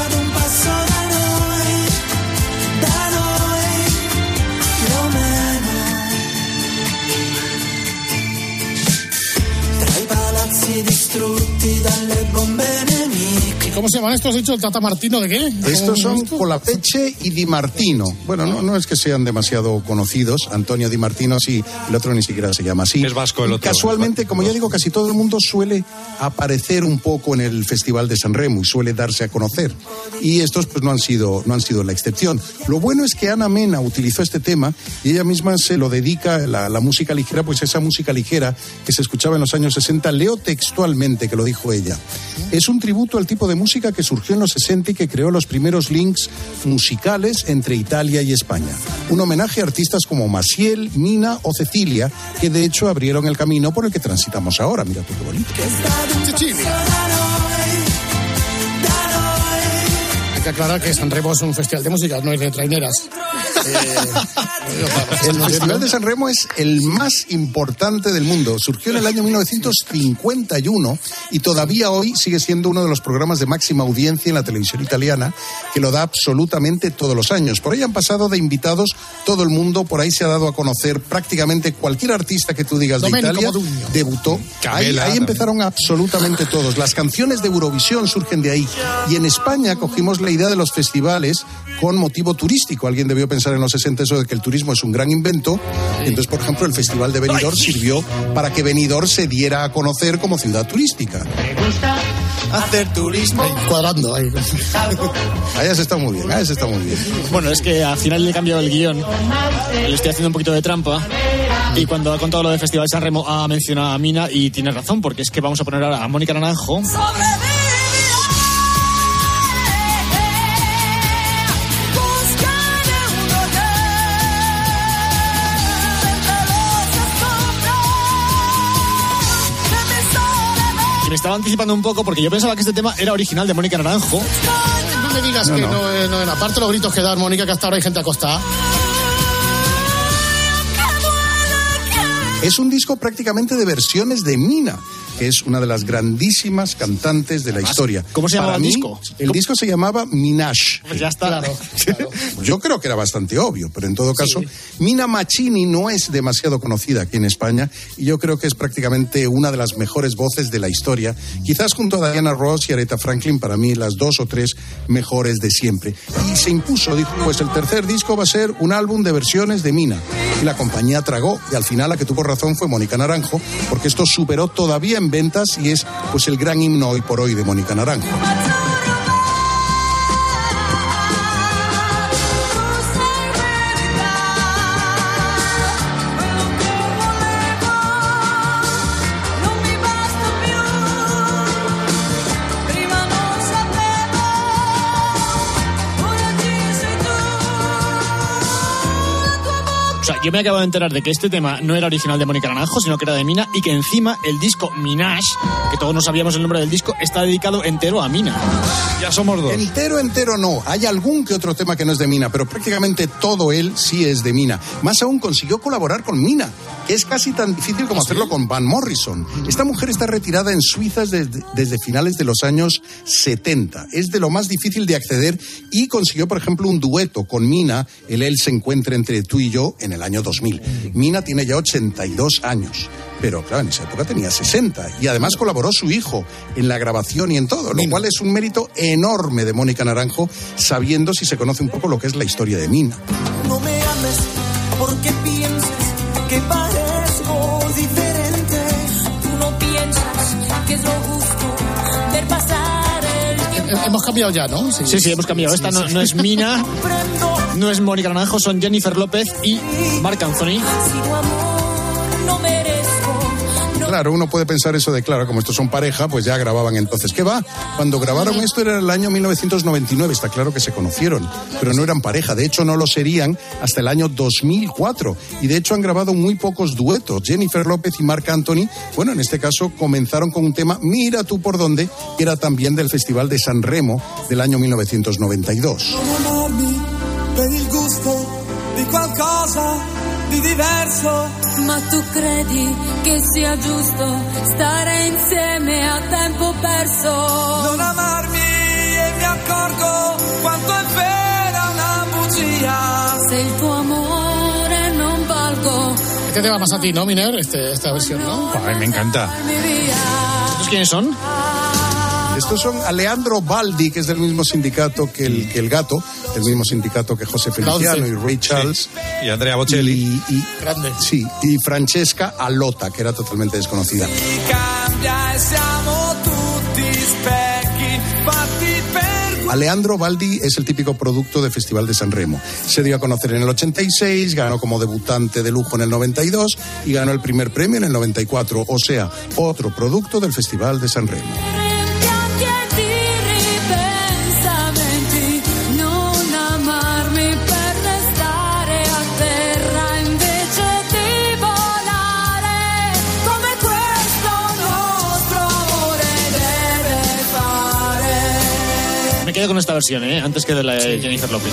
Speaker 11: ¿Cómo se llaman estos? ¿Has dicho el Tata Martino de qué?
Speaker 16: Estos son
Speaker 11: ¿Cómo-
Speaker 16: Colapeche y Di Martino. Bueno, no, no es que sean demasiado conocidos. Antonio Di Martino, sí, el otro ni siquiera se llama así. Es vasco el otro. Casualmente, como ya digo, casi todo el mundo suele aparecer un poco en el Festival de San Remo y suele darse a conocer. Y estos pues no han sido, no han sido la excepción. Lo bueno es que Ana Mena utilizó este tema y ella misma se lo dedica, la, la música ligera, pues esa música ligera que se escuchaba en los años 60, leo textualmente que lo dijo ella. Es un tributo al tipo de música que surgió en los 60 y que creó los primeros links musicales entre Italia y España. Un homenaje a artistas como Maciel, Mina o Cecilia, que de hecho abrieron el camino por el que transitamos ahora. Mira tú qué bonito.
Speaker 11: Que aclarar que San Remo es un festival de música, no es de traineras. [laughs]
Speaker 16: El Festival de San Remo es el más importante del mundo. Surgió en el año 1951 y todavía hoy sigue siendo uno de los programas de máxima audiencia en la televisión italiana, que lo da absolutamente todos los años. Por ahí han pasado de invitados todo el mundo, por ahí se ha dado a conocer prácticamente cualquier artista que tú digas de
Speaker 11: Domenico
Speaker 16: Italia
Speaker 11: Modugno.
Speaker 16: debutó. Ahí,
Speaker 11: Camela
Speaker 16: ahí
Speaker 11: también.
Speaker 16: empezaron absolutamente todos. Las canciones de Eurovisión surgen de ahí. Y en España cogimos la idea de los festivales con motivo turístico. Alguien debió pensar en los 60 eso de que el turismo es un gran invento. Y entonces, por ejemplo, el Festival de Benidorm sirvió para que Benidorm se diera a conocer como ciudad turística.
Speaker 14: Hacer turismo.
Speaker 11: cuadrando ahí.
Speaker 16: Ahí se está muy bien, ahí se está muy bien.
Speaker 14: Bueno, es que al final le he cambiado el guion. Le estoy haciendo un poquito de trampa. Y cuando ha contado lo del Festival San Remo ha mencionado a Mina y tiene razón, porque es que vamos a poner ahora a Mónica Naranjo. Y me estaba anticipando un poco porque yo pensaba que este tema era original de Mónica Naranjo.
Speaker 11: No me digas
Speaker 16: No,
Speaker 11: que
Speaker 16: no.
Speaker 11: no, eh, no, en aparte los gritos que dan Mónica, que hasta ahora hay gente acostada.
Speaker 16: Es un disco prácticamente de versiones de Mina, que es una de las grandísimas cantantes de la historia.
Speaker 14: ¿Cómo se llamaba
Speaker 16: Para
Speaker 14: el
Speaker 16: mí,
Speaker 14: disco?
Speaker 16: El disco se llamaba Minash.
Speaker 14: Pues ya está. [laughs] [laughs]
Speaker 16: Yo creo que era bastante obvio, pero en todo caso, Mina Machini no es demasiado conocida aquí en España y yo creo que es prácticamente una de las mejores voces de la historia. Quizás junto a Diana Ross y Aretha Franklin, para mí las dos o tres mejores de siempre. Y se impuso, dijo, pues el tercer disco va a ser un álbum de versiones de Mina. Y la compañía tragó y al final la que tuvo razón fue Mónica Naranjo, porque esto superó todavía en ventas y es pues el gran himno hoy por hoy de Mónica Naranjo.
Speaker 14: Sea, yo me acabo de enterar de que este tema no era original de Mónica Naranjo, sino que era de Mina, y que encima el disco Minash, que todos no sabíamos el nombre del disco, está dedicado entero a Mina.
Speaker 13: Ya somos dos.
Speaker 16: Entero, entero no. Hay algún que otro tema que no es de Mina, pero prácticamente todo él sí es de Mina. Más aún consiguió colaborar con Mina, que es casi tan difícil como hacerlo con Van Morrison. Esta mujer está retirada en Suiza desde, desde finales de los años 70. Es de lo más difícil de acceder y consiguió, por ejemplo, un dueto con Mina, el Él se encuentra entre tú y yo, en el año 2000. Mina tiene ya 82 años. Pero claro, en esa época tenía 60 y además colaboró su hijo en la grabación y en todo, lo cual es un mérito enorme de Mónica Naranjo, sabiendo si se conoce un poco lo que es la historia de Mina.
Speaker 12: No me ames
Speaker 11: Hemos cambiado ya, ¿no?
Speaker 14: Sí, sí, hemos cambiado. Esta no, no es Mina, [laughs] no es Mónica Naranjo, son Jennifer López y Marc Anthony.
Speaker 16: Claro, uno puede pensar eso de, claro, como estos son pareja, pues ya grababan entonces. ¿Qué va? Cuando grabaron esto era el año 1999, está claro que se conocieron, pero no eran pareja. De hecho, no lo serían hasta el año 2004. Y de hecho han grabado muy pocos duetos. Jennifer López y Marc Anthony, bueno, en este caso comenzaron con un tema, Mira tú por dónde, que era también del Festival de San Remo del año 1992.
Speaker 12: Di diverso.
Speaker 17: Ma tu credi che sia giusto stare insieme a tempo perso?
Speaker 12: Non amarmi e mi accorgo quanto è vera una bugia.
Speaker 17: Se il tuo amore non valgo,
Speaker 11: Este tema más a ti, ¿no, Miner? Este, esta versión, ¿no?
Speaker 13: Ay, me encanta.
Speaker 14: ¿Estos quiénes son?
Speaker 16: Estos son Alejandro Baldi, que es del mismo sindicato que el, que el gato, del mismo sindicato que José Feliciano y Ray Charles.
Speaker 18: Y Andrea Bocelli.
Speaker 16: Y, y-
Speaker 11: Grande.
Speaker 16: Sí, y Francesca Alota, que era totalmente desconocida. Alejandro Baldi es el típico producto de Festival de San Remo. Se dio a conocer en el 86, ganó como debutante de lujo en el 92 y ganó el primer premio en el 94, o sea, otro producto del Festival de San Remo.
Speaker 14: Quedo con esta versión, ¿eh? Antes que de la de Jennifer López.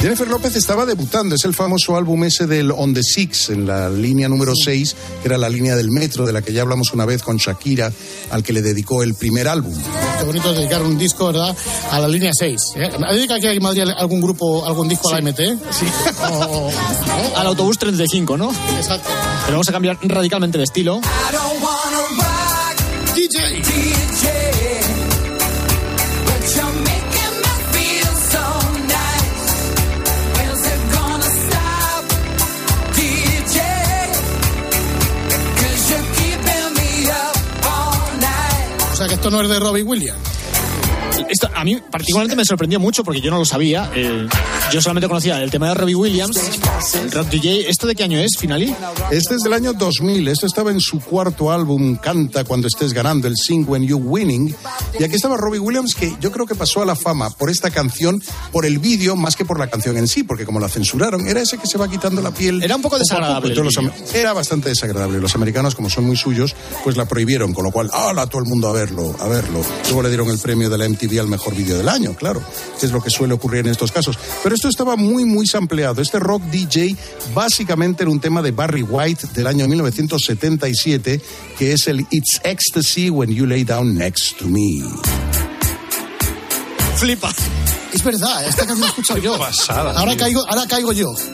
Speaker 16: Jennifer López estaba debutando, es el famoso álbum ese del On the Six, en la línea número 6, que era la línea del metro, de la que ya hablamos una vez con Shakira, al que le dedicó el primer álbum.
Speaker 11: Qué bonito dedicar un disco, ¿verdad? A la línea 6. ¿eh? ¿Ha dedicado aquí en Madrid algún grupo, algún disco a la MT? Sí. [laughs]
Speaker 14: Al autobús 35, ¿no?
Speaker 11: Exacto.
Speaker 14: Pero vamos a cambiar radicalmente de estilo.
Speaker 12: I don't wanna rock
Speaker 11: DJ.
Speaker 12: DJ
Speaker 11: esto no es de Robbie Williams.
Speaker 14: Esto a mí particularmente me sorprendió mucho porque yo no lo sabía. Eh, yo solamente conocía el tema de Robbie Williams, el rock DJ. ¿Esto de qué año es, Finali?
Speaker 16: Este es del año 2000, esto estaba en su cuarto álbum, Canta cuando estés ganando, el Sing When You Winning. Y aquí estaba Robbie Williams, que yo creo que pasó a la fama por esta canción, por el vídeo, más que por la canción en sí, porque como la censuraron, era ese que se va quitando la piel.
Speaker 14: Era un poco desagradable
Speaker 16: poco. Los era bastante desagradable. Los americanos, como son muy suyos, pues la prohibieron, con lo cual, ¡hala! Todo el mundo a verlo, a verlo. Luego le dieron el premio de la MTV al mejor vídeo del año, claro, que es lo que suele ocurrir en estos casos. Pero esto estaba muy, muy sampleado. Este rock DJ básicamente era un tema de Barry White del año 1977, que es el It's Ecstasy When You Lay Down Next to Me.
Speaker 14: Flipa.
Speaker 11: Es verdad, esta canción la he escuchado [laughs] yo.
Speaker 18: pasada,
Speaker 11: Ahora
Speaker 18: tío.
Speaker 11: caigo, ahora caigo yo. [laughs]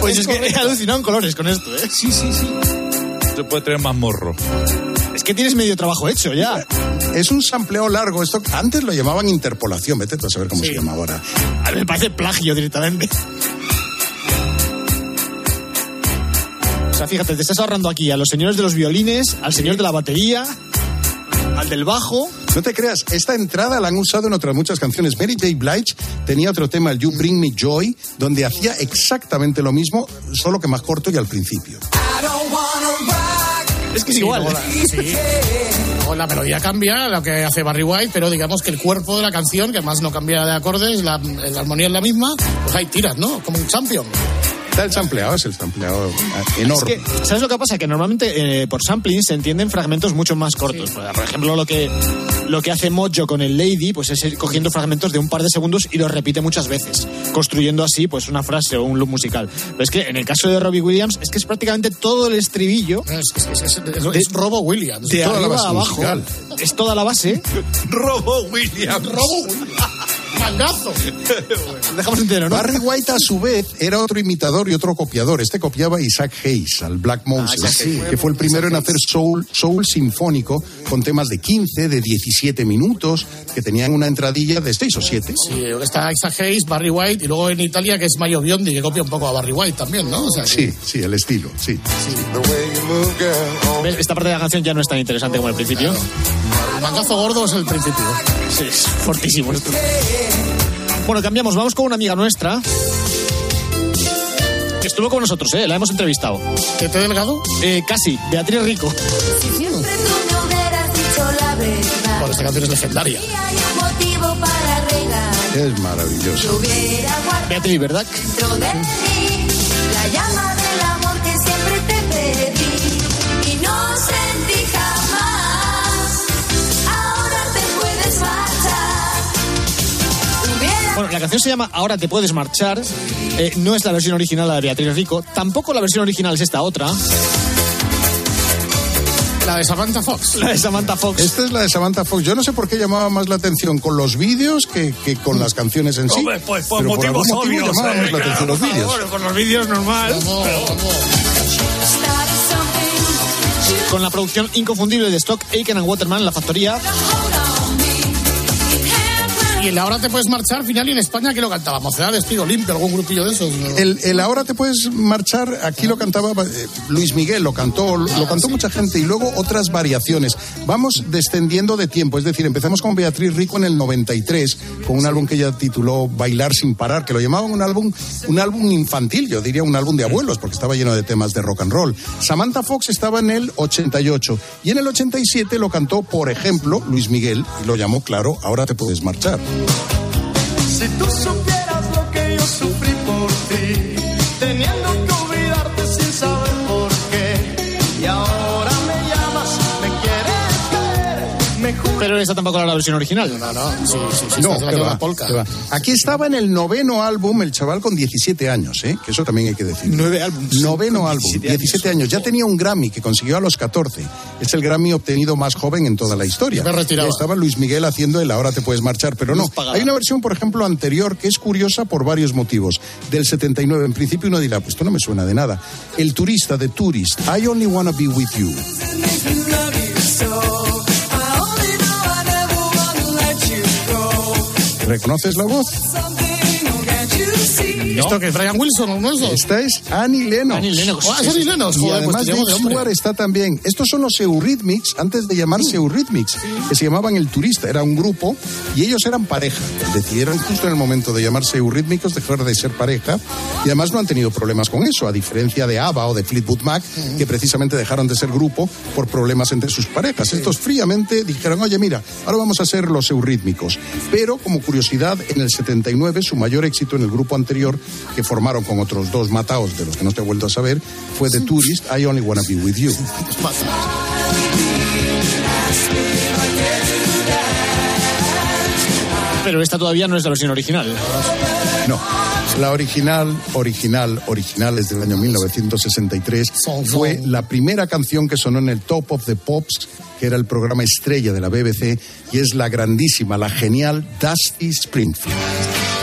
Speaker 14: Pues es que he alucinado en colores con esto, ¿eh?
Speaker 11: Sí, sí, sí.
Speaker 18: Se puede tener más morro.
Speaker 14: Es que tienes medio trabajo hecho ya.
Speaker 16: Es un sampleo largo. Esto antes lo llamaban interpolación. Vete tú a saber cómo se llama ahora.
Speaker 14: A mí me parece plagio directamente. O sea, fíjate, te estás ahorrando aquí a los señores de los violines, al señor de la batería, al del bajo.
Speaker 16: No te creas, esta entrada la han usado en otras muchas canciones. Mary J. Blige tenía otro tema, el You Bring Me Joy, donde hacía exactamente lo mismo, solo que más corto y al principio.
Speaker 14: Es que es
Speaker 11: Sí,
Speaker 14: igual.
Speaker 11: luego la- sí. Luego la melodía cambia, lo que hace Barry White, pero digamos que el cuerpo de la canción, que más no cambia de acordes, la, la armonía es la misma, pues hay tiras, ¿no? Como un champion.
Speaker 16: Está el sampleado, es el sampleado eh, enorme.
Speaker 14: Es que, ¿sabes lo que pasa? Que normalmente eh, por sampling se entienden fragmentos mucho más cortos. Por ejemplo, lo que, lo que hace Mojo con el Lady, pues es ir cogiendo fragmentos de un par de segundos y los repite muchas veces, construyendo así pues una frase o un loop musical. Pero es que en el caso de Robbie Williams es que es prácticamente todo el estribillo
Speaker 11: Es, es- es- es- es Robo Williams.
Speaker 14: de
Speaker 16: toda la
Speaker 14: arriba
Speaker 16: base
Speaker 14: a abajo.
Speaker 16: musical.
Speaker 14: Es toda la base. [laughs]
Speaker 18: Robo Williams.
Speaker 11: Robo Williams. Mangazo. [laughs]
Speaker 14: Dejamos entero, ¿no?
Speaker 16: Barry White, a su vez, era otro imitador y otro copiador. Este copiaba a Isaac Hayes, al Black Moses,
Speaker 14: Isaac Hayes.
Speaker 16: que fue el primero en hacer soul, soul sinfónico con temas de 15, de 17 minutos, que tenían una entradilla de 6 o 7.
Speaker 11: Sí, está Isaac Hayes, Barry White, y luego en Italia que es Mario Biondi, que copia un poco a Barry White también, ¿no? O sea, que-
Speaker 16: Sí, sí, el estilo, sí.
Speaker 14: ¿Ves? Esta parte de la canción ya no es tan interesante como el principio.
Speaker 11: el mangazo gordo es el principio.
Speaker 14: Sí, es fortísimo esto. Bueno, cambiamos. Vamos con una amiga nuestra. Que estuvo con nosotros, ¿eh? La hemos entrevistado.
Speaker 11: ¿Que te delgado?
Speaker 14: Eh, casi. Beatriz Rico.
Speaker 17: Si siempre tú me hubieras dicho la verdad.
Speaker 11: Bueno, esta canción es legendaria.
Speaker 16: Es
Speaker 17: guardado
Speaker 14: Beatriz, ¿verdad?
Speaker 17: dentro de mí la llama
Speaker 14: Bueno, la canción se llama Ahora te puedes marchar. Eh, no es la versión original la de Beatriz Rico. Tampoco la versión original es esta otra.
Speaker 11: La de Samantha Fox.
Speaker 14: La de Samantha Fox.
Speaker 16: Esta es la de Samantha Fox. Yo no sé por qué llamaba más la atención con los vídeos que, que con las canciones en sí.
Speaker 14: Hombre, pues por
Speaker 16: Pero
Speaker 14: motivos
Speaker 16: algún motivo
Speaker 14: obvios.
Speaker 16: llamaba
Speaker 14: eh,
Speaker 16: más la atención los vídeos.
Speaker 14: por favor, con los vídeos normal. con la producción inconfundible de Stock, Aiken and Waterman en la factoría.
Speaker 11: Y el ahora te puedes marchar, final y en España que lo cantaba, Mocedad de Estilo Limpio, algún grupillo de esos. ¿no?
Speaker 16: El, el ahora te puedes marchar, aquí lo cantaba eh, Luis Miguel, lo cantó, lo cantó mucha gente y luego otras variaciones. Vamos descendiendo de tiempo, es decir, empezamos con Beatriz Rico en el 93 con un álbum que ella tituló Bailar sin parar, que lo llamaban un álbum, un álbum infantil, yo diría un álbum de abuelos, porque estaba lleno de temas de rock and roll. Samantha Fox estaba en el 88 y en el 87 lo cantó, por ejemplo, Luis Miguel y lo llamó, claro, ahora te puedes marchar.
Speaker 12: Si tú supieras lo que yo sufrí por ti, teniendo
Speaker 14: esta tampoco era la versión original.
Speaker 11: No, no, sí, sí, sí.
Speaker 16: No, que va,
Speaker 11: polka.
Speaker 16: que va. Aquí estaba en el noveno álbum el chaval con 17 años, ¿eh? que eso también hay que decir.
Speaker 14: Nueve álbumes.
Speaker 16: Noveno álbum,
Speaker 14: 17
Speaker 16: 17,
Speaker 14: años.
Speaker 16: años. Ya tenía un Grammy que consiguió a los 14. Es el Grammy obtenido más joven en toda la historia.
Speaker 11: Me
Speaker 16: Estaba Luis Miguel haciendo el Ahora te puedes marchar, pero no. Hay una versión, por ejemplo, anterior que es curiosa por varios motivos. Del 79. En principio uno dirá, pues esto no me suena de nada. El turista de Tourist, I Only Wanna Be With You. ¿Reconoces la voz?
Speaker 11: ¿Esto que es Brian Wilson o uno de esos?
Speaker 16: Esta es Annie Lennox.
Speaker 11: Annie Lennox. Ah, es Annie Lennox,
Speaker 16: Y
Speaker 11: joder, pues
Speaker 16: además
Speaker 11: llamo
Speaker 16: Dave. Stewart está también. Estos son los Eurythmics, antes de llamarse Eurythmics, que se llamaban El Turista. Era un grupo y ellos eran pareja. Decidieron justo en el momento de llamarse Eurythmicos dejar de ser pareja y además no han tenido problemas con eso, a diferencia de ABBA o de Fleetwood Mac, que precisamente dejaron de ser grupo por problemas entre sus parejas. Estos fríamente dijeron, oye, mira, ahora vamos a ser los Eurythmicos. Pero, como curiosidad, en el 79, su mayor éxito en el grupo anterior, que formaron con otros dos mataos de los que no te he vuelto a saber, fue The Tourist, I Only Wanna Be With You.
Speaker 14: Pero esta todavía no es la versión original.
Speaker 16: No. La original, original, original es del año 1963. Fue la primera canción que sonó en el Top of the Pops, que era el programa estrella de la BBC, y es la grandísima, la genial Dusty Springfield.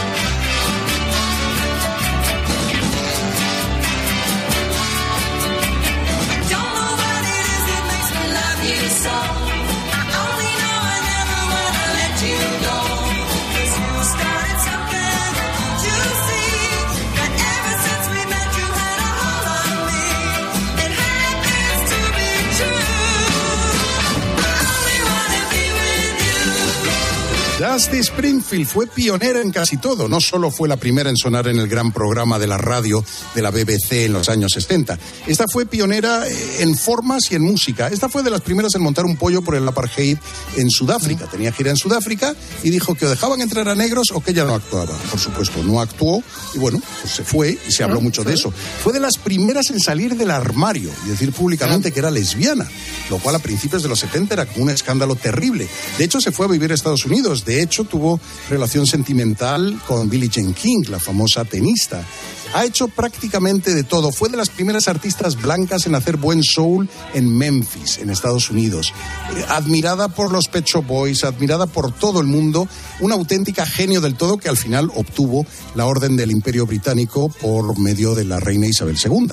Speaker 16: Dusty Fue pionera en casi todo. No solo fue la primera en sonar en el gran programa de la radio de la BBC en los años 60. Esta fue pionera eh, en formas y en música. Esta fue de las primeras en montar un pollo por el apartheid en Sudáfrica. Tenía gira en Sudáfrica y dijo que o dejaban entrar a negros o que ella no actuaba. Por supuesto, no actuó y bueno, pues se fue y se habló mucho de eso. Fue de las primeras en salir del armario y decir públicamente que era lesbiana, lo cual a principios de los 70 era como un escándalo terrible. De hecho, se fue a vivir a Estados Unidos. De hecho, tuvo relación sentimental con Billie Jean King, la famosa tenista. Ha hecho prácticamente de todo. Fue de las primeras artistas blancas en hacer buen soul en Memphis, en Estados Unidos. Eh, admirada por los Pet Shop Boys, admirada por todo el mundo, una auténtica genio del todo que al final obtuvo la orden del Imperio Británico por medio de la reina Isabel II.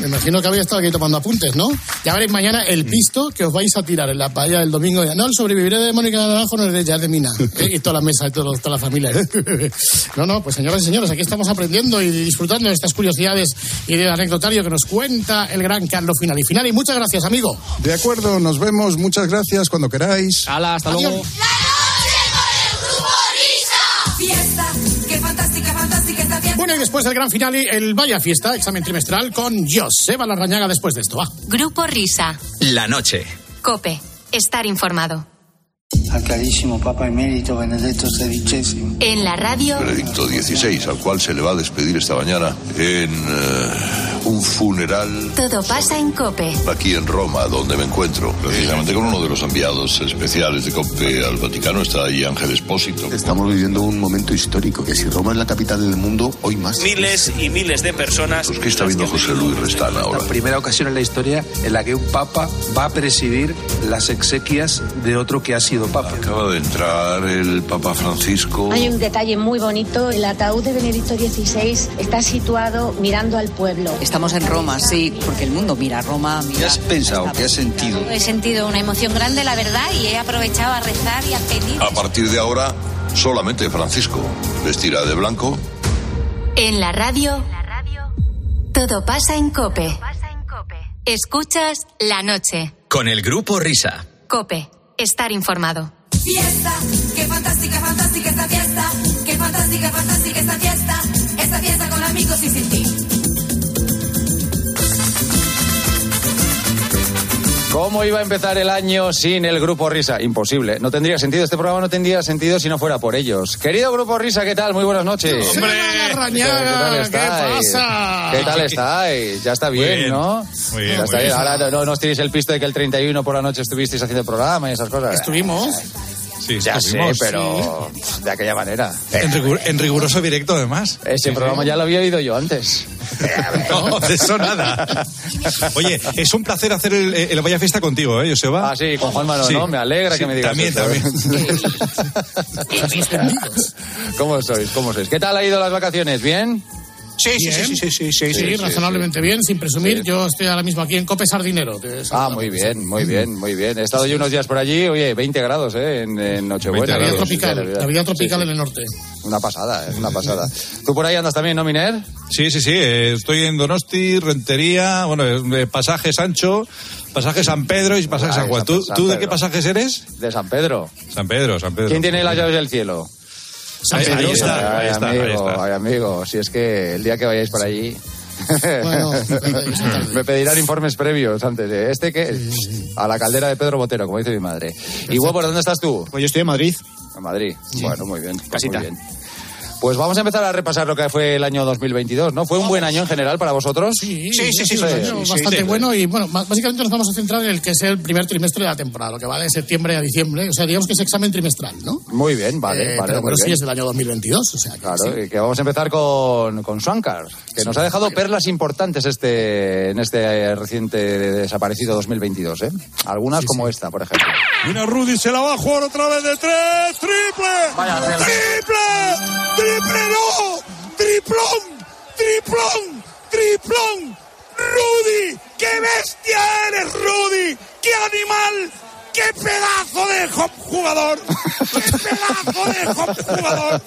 Speaker 11: Me imagino que había estado aquí tomando apuntes, ¿no? Ya veréis mañana el pisto que os vais a tirar en la paella el domingo. No, el sobreviviré de Mónica Naranjo no es de ya de Mina. [laughs] ¿eh? Y toda la mesa, y todo- toda la familia. ¿eh? [laughs] No, no, pues señoras y señores, aquí estamos aprendiendo y disfrutando de estas curiosidades y del anecdotario que nos cuenta el gran Carlos Final. Y Final, y muchas gracias, amigo.
Speaker 16: De acuerdo, nos vemos. Muchas gracias cuando queráis.
Speaker 14: Hala, hasta
Speaker 11: Adiós.
Speaker 14: luego.
Speaker 17: Fiesta, qué fantástica, fantástica esta fiesta.
Speaker 11: Bueno, y después del gran final, el Vaya Fiesta, examen trimestral con Joseba Larrañaga después de esto. Va.
Speaker 8: Grupo Risa.
Speaker 7: La noche.
Speaker 8: Cope. Estar informado.
Speaker 19: Al carísimo Papa Emérito Benedetto XVI.
Speaker 8: En la radio.
Speaker 20: Benedicto XVI, al cual se le va a despedir esta mañana en eh, un funeral
Speaker 8: Todo pasa en Cope.
Speaker 20: aquí en Roma, donde me encuentro. Precisamente con uno de los enviados especiales de COPE al Vaticano está ahí Ángel Espósito.
Speaker 21: Estamos viviendo un momento histórico, que si Roma es la capital del mundo, hoy más.
Speaker 22: Miles y miles de personas.
Speaker 20: Pues, ¿Qué está viendo José Luis Restán ahora?
Speaker 22: La primera ocasión en la historia en la que un papa va a presidir las exequias de otro que ha sido papa.
Speaker 20: Acaba de entrar el Papa Francisco.
Speaker 23: Hay un detalle muy bonito. El ataúd de Benedicto XVI está situado mirando al pueblo.
Speaker 24: Estamos
Speaker 25: Estamos en Roma, sí, porque el mundo mira a Roma, mira.
Speaker 20: ¿Qué has pensado? ¿Qué has sentido?
Speaker 26: He sentido una emoción grande, la verdad, y he aprovechado a rezar y a pedir.
Speaker 20: A partir de ahora, solamente Francisco vestirá de blanco.
Speaker 8: En la radio, todo pasa en Cope. Escuchas la noche.
Speaker 7: Con el grupo Risa.
Speaker 8: Cope, estar informado.
Speaker 17: Fiesta, qué fantástica, fantástica esta fiesta. Qué fantástica, fantástica esta fiesta. Esta fiesta con amigos y sin ti.
Speaker 27: ¿Cómo iba a empezar el año sin el Grupo Risa? Imposible. No tendría sentido. Este programa no tendría sentido si no fuera por ellos. Querido Grupo Risa, ¿qué tal? Muy buenas noches.
Speaker 11: ¡Hombre!
Speaker 27: ¿Qué estáis?
Speaker 11: pasa?
Speaker 27: ¿Qué tal estáis? Ya está bien,
Speaker 11: Muy bien.
Speaker 27: ¿no?
Speaker 11: Muy bien,
Speaker 27: Ya está
Speaker 11: muy
Speaker 27: bien.
Speaker 11: bien.
Speaker 27: Ahora no, no, no os tiréis el pisto de que el 31 por la noche estuvisteis haciendo el programa y esas cosas.
Speaker 11: Estuvimos.
Speaker 18: Sí,
Speaker 27: Ya sé, pero de aquella manera.
Speaker 18: En, rigu- en riguroso directo, además.
Speaker 27: Ese programa ya lo había oído yo antes. [laughs]
Speaker 18: No, de eso nada. Oye, es un placer hacer el, el Vaya Fiesta contigo, ¿eh, Joseba?
Speaker 27: Ah, sí, con Juan Manuel,
Speaker 18: Sí.
Speaker 27: ¿no? Me alegra
Speaker 18: Sí,
Speaker 27: que me digas
Speaker 18: También,
Speaker 27: eso, ¿eh?
Speaker 18: también. [laughs]
Speaker 27: ¿Cómo sois? ¿Cómo sois? ¿Qué tal ha ido las vacaciones? ¿Bien?
Speaker 11: Sí, sí, sí, sí, sí, sí,
Speaker 27: sí,
Speaker 11: razonablemente bien, sin presumir. Yo estoy ahora mismo aquí en Cope Sardinero. de
Speaker 27: Ah, muy bien, muy bien, muy bien. He estado yo unos días por allí, oye, 20 grados, ¿eh? En, en Nochebuena.
Speaker 11: La vida tropical, la vida tropical
Speaker 27: Sí, sí.
Speaker 11: en el norte.
Speaker 27: Una pasada, es una pasada. ¿Tú por ahí andas también, no, Miner?
Speaker 18: Sí, sí, sí. eh, Estoy en Donosti, Rentería, bueno, eh, pasaje Sancho, pasaje San Pedro y pasaje
Speaker 27: Ay,
Speaker 18: San Juan.
Speaker 27: San-
Speaker 18: ¿Tú,
Speaker 27: San
Speaker 18: tú de qué pasajes eres?
Speaker 27: De San Pedro.
Speaker 18: San Pedro, San Pedro.
Speaker 27: ¿Quién tiene las llaves del cielo?
Speaker 18: San Ahí- ahí está, ahí está, ahí
Speaker 27: amigo,
Speaker 18: está.
Speaker 27: ay, amigo, si es que el día que vayáis por allí...
Speaker 11: Bueno, [laughs]
Speaker 27: Me pedirán informes previos antes de este que a la caldera de Pedro Botero, como dice mi madre. Y Huevo, ¿dónde estás tú?
Speaker 14: Pues yo estoy en Madrid.
Speaker 27: En Madrid. Bueno, muy bien. pues
Speaker 14: Casita.
Speaker 27: Muy bien. Pues vamos a empezar a repasar lo que fue el año 2022, ¿no? ¿Fue un buen año en general para vosotros?
Speaker 11: Sí, sí, sí, un año bastante bueno y bueno, básicamente nos vamos a centrar en el que es el primer trimestre de la temporada, lo que va de septiembre a diciembre, o sea, digamos que es examen trimestral, ¿no?
Speaker 27: Muy bien, vale,
Speaker 11: Eh,
Speaker 27: vale.
Speaker 11: pero sí es del año 2022, o sea, que
Speaker 27: Claro,
Speaker 11: sí.
Speaker 27: y que vamos a empezar con, con Swankar, que nos ha dejado perlas importantes este, en este reciente desaparecido 2022, ¿eh? Algunas como esta, por ejemplo.
Speaker 23: Mira, Rudy se la va a jugar otra vez de tres. ¡Triple! ¡Triple! ¡Triple no! ¡Triplón! ¡Triplón! ¡Triplón! ¡Rudy! ¡Qué bestia eres, Rudy! ¡Qué animal! ¡Qué pedazo de hop jugador! ¡Qué pedazo de hop jugador!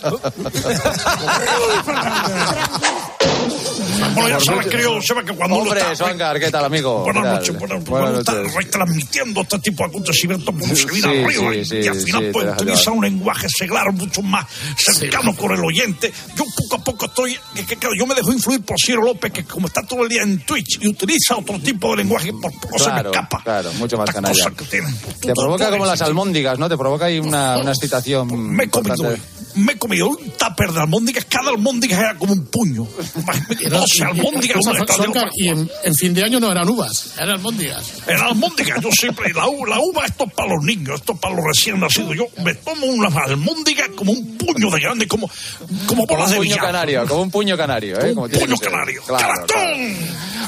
Speaker 23: [laughs]
Speaker 24: Bueno, ya sabes, querido, se ve que cuando uno
Speaker 27: Hombre,
Speaker 24: está...
Speaker 27: Swankar, ¿qué tal, amigo?
Speaker 24: Buenas noches, buenas noches. Cuando está retransmitiendo este tipo de acontecimientos, uno se viene arriba
Speaker 27: sí,
Speaker 24: y, al final pues, utiliza un lenguaje seglar mucho más cercano con el oyente. Yo poco a poco estoy, que, que, claro, yo me dejo influir por Ciro López, que como está todo el día en Twitch y utiliza otro tipo de lenguaje, por poco se me escapa.
Speaker 27: claro, mucho más canalla. Te provoca como las almóndigas, ¿no? Te provoca ahí una, una excitación
Speaker 24: Me he comido. Me he comido un tupper de almóndigas, cada almóndiga era como un puño. 12 almóndigas,
Speaker 11: y en, en fin de año no eran uvas, eran almóndigas.
Speaker 24: En la almóndiga, yo siempre, la, la uva, esto es para los niños, esto es para los recién nacidos. Yo me tomo una almóndiga como un puño de grande, como, como bolas
Speaker 27: un
Speaker 24: de
Speaker 27: puño canario, como un puño canario, ¿eh? Como tiene
Speaker 24: puño canario.
Speaker 27: Claro, claro.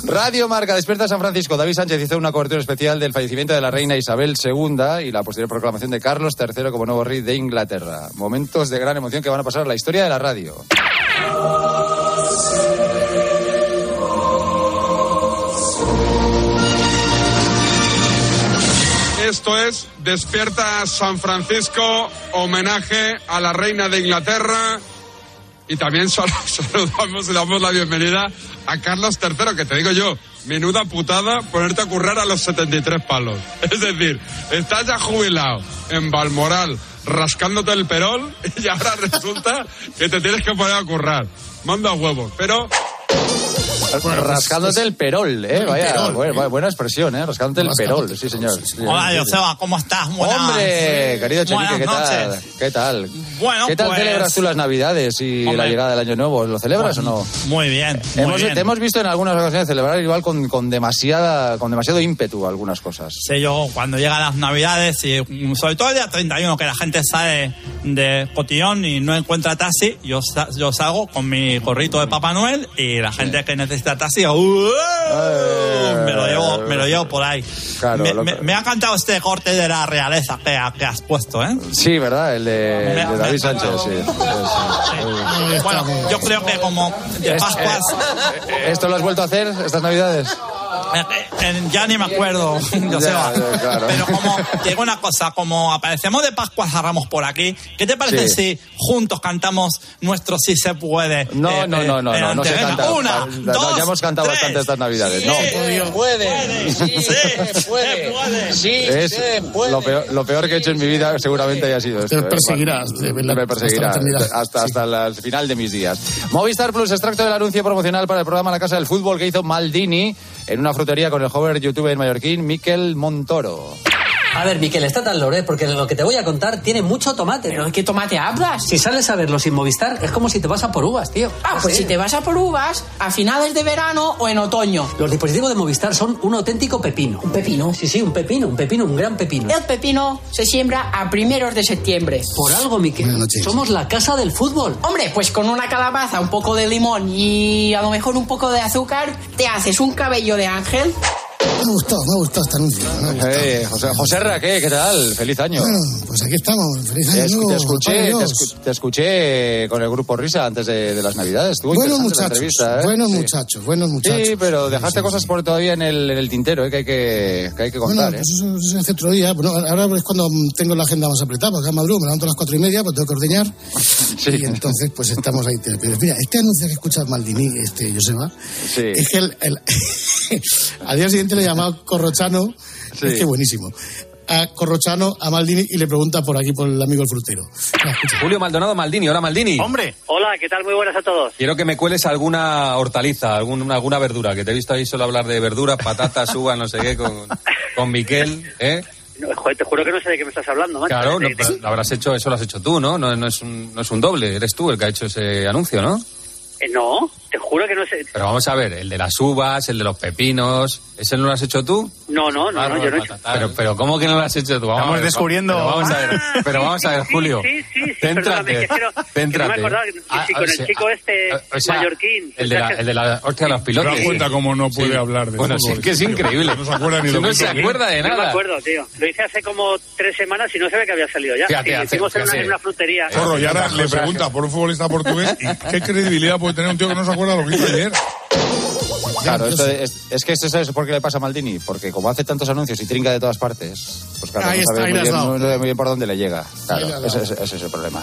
Speaker 27: Radio Marca, despierta San Francisco. David Sánchez hizo una cobertura especial del fallecimiento de la reina Isabel II y la posterior proclamación de Carlos III como nuevo rey de Inglaterra. Momentos de gran emoción que van a pasar a la historia de la radio.
Speaker 28: Esto es Despierta San Francisco, homenaje a la reina de Inglaterra. Y también sal- [laughs] saludamos y damos la bienvenida a Carlos III, que te digo yo, menuda putada ponerte a currar a los 73 palos. [laughs] Es decir, estás ya jubilado en Balmoral rascándote el perol [laughs] y ahora resulta que te tienes que poner a currar. Manda huevos, pero
Speaker 27: Rascándote el perol, ¿eh? Vaya,
Speaker 24: perol,
Speaker 27: buena, buena- buena expresión, ¿eh? Rascándote el perol, sí, señor. Sí,
Speaker 13: Hola,
Speaker 27: sí, sí.
Speaker 13: Joseba, ¿cómo estás? Buenas-
Speaker 27: Hombre, querido Chenique, ¿qué tal?
Speaker 13: noches.
Speaker 27: ¿Qué tal?
Speaker 13: Bueno,
Speaker 27: ¿Qué tal
Speaker 13: pues-
Speaker 27: celebras tú las Navidades y la
Speaker 13: Hombre.
Speaker 27: llegada del Año Nuevo? ¿Lo celebras o no?
Speaker 13: Muy bien, muy
Speaker 27: Hemos,
Speaker 13: bien.
Speaker 27: Te hemos visto en algunas ocasiones celebrar igual con, con demasiada, con demasiado ímpetu algunas cosas.
Speaker 13: sé yo, cuando llegan las navidades y mm, sobre todo el día 31 que la gente sale de cotillón y no encuentra taxi, yo, yo salgo con mi gorrito de Papá Noel y la gente que necesita te has ido. ¡Uh! me, lo llevo, me lo llevo por ahí.
Speaker 27: Claro,
Speaker 13: me,
Speaker 27: lo
Speaker 13: me-
Speaker 27: que-
Speaker 13: me ha encantado este corte de la realeza que, que has puesto, ¿eh?
Speaker 27: Sí, ¿verdad? El de, el de
Speaker 13: Me-
Speaker 27: David Sánchez, sí. Sí,
Speaker 13: Bueno, yo creo que como de Pascuas...
Speaker 27: sí. ¿Esto lo has vuelto a hacer estas navidades?
Speaker 13: Eh, eh, ya ni me acuerdo, [laughs] Joseba.
Speaker 27: Ya, ya, claro.
Speaker 13: Pero como, te digo una cosa, como aparecemos de Pascua a Ramos por aquí, ¿qué te parece
Speaker 27: Sí.
Speaker 13: si juntos cantamos nuestro Si se puede?
Speaker 27: No,
Speaker 13: eh,
Speaker 27: no,
Speaker 13: eh,
Speaker 27: no, no,
Speaker 13: en
Speaker 27: no, no se canta.
Speaker 13: Una,
Speaker 27: No,
Speaker 13: dos,
Speaker 27: ya hemos cantado
Speaker 13: tres.
Speaker 27: bastante estas navidades. No.
Speaker 13: puede, sí, se puede, sí,
Speaker 27: Es lo peor, lo peor que he hecho en mi vida seguramente haya sido esto.
Speaker 11: Te
Speaker 27: ¿eh?
Speaker 11: perseguirás, de verdad,
Speaker 27: Me perseguirá
Speaker 11: hasta
Speaker 27: hasta, hasta el final de mis días. Movistar Plus, extracto del anuncio promocional para el programa La Casa del Fútbol que hizo Maldini en una frutería con el joven youtuber mallorquín Miquel Montoro.
Speaker 29: A ver, Miquel, está tan lore, porque lo que te voy a contar tiene mucho tomate. ¿Pero de qué tomate hablas? Si sales a verlo sin Movistar, es como si te vas a por uvas, tío.
Speaker 30: Ah, pues si te vas a por uvas, a finales de verano o en otoño.
Speaker 29: Los dispositivos de Movistar son un auténtico pepino. ¿Un pepino? Sí, sí, un pepino, un pepino, un gran pepino.
Speaker 30: El pepino se siembra a primeros de septiembre.
Speaker 29: Por algo, Miquel. Somos la casa del fútbol.
Speaker 30: Hombre, pues con una calabaza, un poco de limón y a lo mejor un poco de azúcar, te haces un cabello de ángel.
Speaker 11: Me ha gustado, me ha gustado este anuncio. gustado.
Speaker 27: José, José Ra, ¿qué? ¿Qué tal? Feliz año.
Speaker 11: Bueno, pues aquí estamos. Feliz año
Speaker 27: Te,
Speaker 11: nuevo,
Speaker 27: te escuché, te,
Speaker 11: Dios.
Speaker 27: escu- te escuché con el grupo Risa antes de, de las Navidades. Estuvo
Speaker 11: Buenos muchachos,
Speaker 27: ¿eh?
Speaker 11: buenos
Speaker 27: Sí.
Speaker 11: muchachos, buenos muchachos.
Speaker 27: Sí, pero dejaste cosas por todavía en el, en el tintero, ¿eh? que, hay que, que hay que contar.
Speaker 11: Bueno,
Speaker 27: ¿eh?
Speaker 11: pues eso, eso se hace otro día. Bueno, ahora es cuando tengo la agenda más apretada, porque a madrugo me levanto a las cuatro y media, pues tengo que ordeñar. [laughs] Y entonces, pues estamos ahí. Pero mira, este anuncio que escuchas Maldini, este Joseba, es que el, el- [laughs] al día siguiente le llamaba Corrochano,
Speaker 31: Sí.
Speaker 11: es que buenísimo. A Corrochano, a Maldini, y le pregunta por aquí por el amigo el frutero.
Speaker 32: Julio Maldonado Maldini, hola Maldini.
Speaker 11: Hombre.
Speaker 32: Hola, ¿qué tal? Muy buenas a todos. Quiero que me cueles alguna hortaliza, algún- alguna verdura, que te he visto ahí solo hablar de verduras, patatas, [laughs] uvas, no sé qué, con, con Miquel, ¿eh?
Speaker 31: No, te juro que no sé de qué me estás hablando, macho.
Speaker 32: Claro, no,
Speaker 31: De-
Speaker 32: pero lo habrás hecho, eso lo has hecho tú, ¿no? No, no es un, no es un doble, eres tú el que ha hecho ese anuncio, ¿no?
Speaker 31: eh, no, te juro que no sé.
Speaker 32: Pero vamos a ver, el de las uvas, el de los pepinos, ¿ese no lo has hecho tú?
Speaker 31: No, no, no, no, yo no he hecho.
Speaker 32: Pero, pero ¿cómo que no lo has hecho tú? Vamos Estamos a ver, descubriendo- Pero vamos a ver, pero vamos a ver, Julio.
Speaker 31: Sí, sí, sí,
Speaker 32: Céntrate,
Speaker 31: que quiero- que no
Speaker 32: céntrate.
Speaker 31: me acordaba que, que
Speaker 32: Ah,
Speaker 31: sí,
Speaker 32: o
Speaker 31: con
Speaker 32: sea,
Speaker 31: el chico este
Speaker 32: o sea,
Speaker 31: mallorquín.
Speaker 32: El de la, el de la hostia de los pilotos.
Speaker 23: ¿Te das cuenta cómo no puede hablar de
Speaker 32: Bueno, sí,
Speaker 23: fútbol?
Speaker 32: es que es increíble.
Speaker 23: No se acuerda ni
Speaker 32: Si
Speaker 23: lo
Speaker 32: No se acuerda de
Speaker 31: No me
Speaker 32: nada.
Speaker 31: acuerdo, tío. Lo hice hace como tres semanas y no se ve que había salido ya.
Speaker 32: Fíjate,
Speaker 31: Sí, hicimos en una, frutería.
Speaker 23: Zorro, y ahora le pregunta por un futbolista portugués qué credibilidad puede tener un tío que no se acuerda lo que hizo ayer.
Speaker 27: Claro, esto es, es que eso es por qué le pasa a Maldini, porque como hace tantos anuncios y trinca de todas partes, pues claro,
Speaker 11: Ahí
Speaker 27: no sabe muy bien,
Speaker 11: dado.
Speaker 27: no sabe muy bien por dónde le llega. Claro, ese, ese- ese es el problema.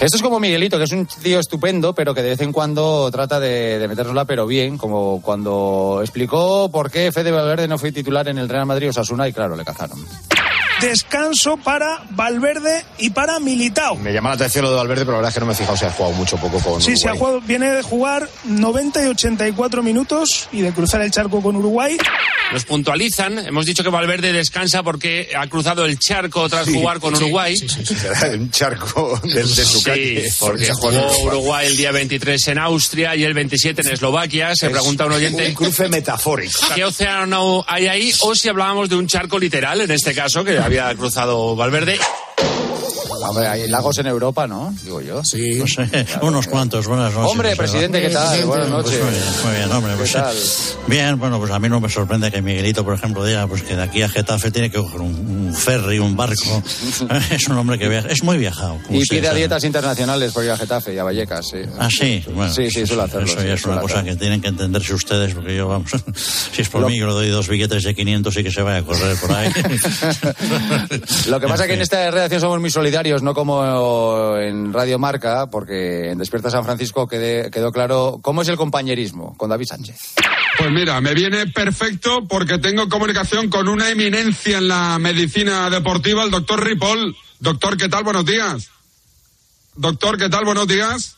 Speaker 27: Esto es como Miguelito, que es un tío estupendo, pero que de vez en cuando trata de, de pero bien, como cuando explicó por qué Fede Valverde no fue titular en el Real Madrid Osasuna y claro, le cazaron.
Speaker 23: Descanso para Valverde y para Militao.
Speaker 33: Me llama la atención lo de Valverde, pero la verdad es que no me he fijado si ha jugado mucho poco con
Speaker 23: Sí, se ha
Speaker 33: Uruguay.
Speaker 23: jugado, viene de jugar 90 y 84 minutos y de cruzar el charco con Uruguay.
Speaker 34: Nos puntualizan, hemos dicho que Valverde descansa porque ha cruzado el charco tras
Speaker 33: Sí,
Speaker 34: jugar con
Speaker 33: sí,
Speaker 34: Uruguay.
Speaker 33: Será [laughs] un charco de, de su
Speaker 34: Sí,
Speaker 33: calle.
Speaker 34: porque jugó Uruguay el día 23 en Austria y el 27 en Eslovaquia. Se
Speaker 33: Es
Speaker 34: pregunta un oyente.
Speaker 33: un cruce metafórico.
Speaker 34: ¿Qué océano hay ahí? O si hablábamos de un charco literal, en este caso, que había cruzado Valverde.
Speaker 27: Hombre, hay lagos en Europa, ¿no? Digo yo.
Speaker 11: Sí.
Speaker 35: No sé, [laughs] unos cuantos, buenas noches.
Speaker 27: Hombre, presidente, ¿qué tal? Buenas
Speaker 35: Pues
Speaker 27: noches.
Speaker 35: muy bien, muy bien, hombre.
Speaker 27: ¿Qué
Speaker 35: Pues,
Speaker 27: tal?
Speaker 35: Bien, bueno, pues a mí no me sorprende que Miguelito, por ejemplo, diga pues que de aquí a Getafe tiene que coger un, un ferry, un barco. [laughs] [laughs] es un hombre que viaja, es muy viajado.
Speaker 27: Y pide a dietas internacionales por ir a Getafe y a Vallecas, sí.
Speaker 35: Ah, sí, bueno.
Speaker 27: Sí, sí, suele hacerlo.
Speaker 35: Eso
Speaker 27: sí,
Speaker 35: ya es una cosa que tienen que entenderse ustedes, porque yo, vamos, si es por
Speaker 27: Lo-
Speaker 35: mí, yo le doy dos billetes de 500 y que se vaya a correr por ahí.
Speaker 27: Lo que pasa es que en esta redacción somos muy solidarios, no como en Radio Marca, porque en Despierta San Francisco quedó claro cómo es el compañerismo con David Sánchez.
Speaker 28: Pues mira, me viene perfecto porque tengo comunicación con una eminencia en la medicina deportiva, el doctor Ripoll. Doctor, ¿qué tal? Buenos días. Doctor, ¿qué tal? Buenos días.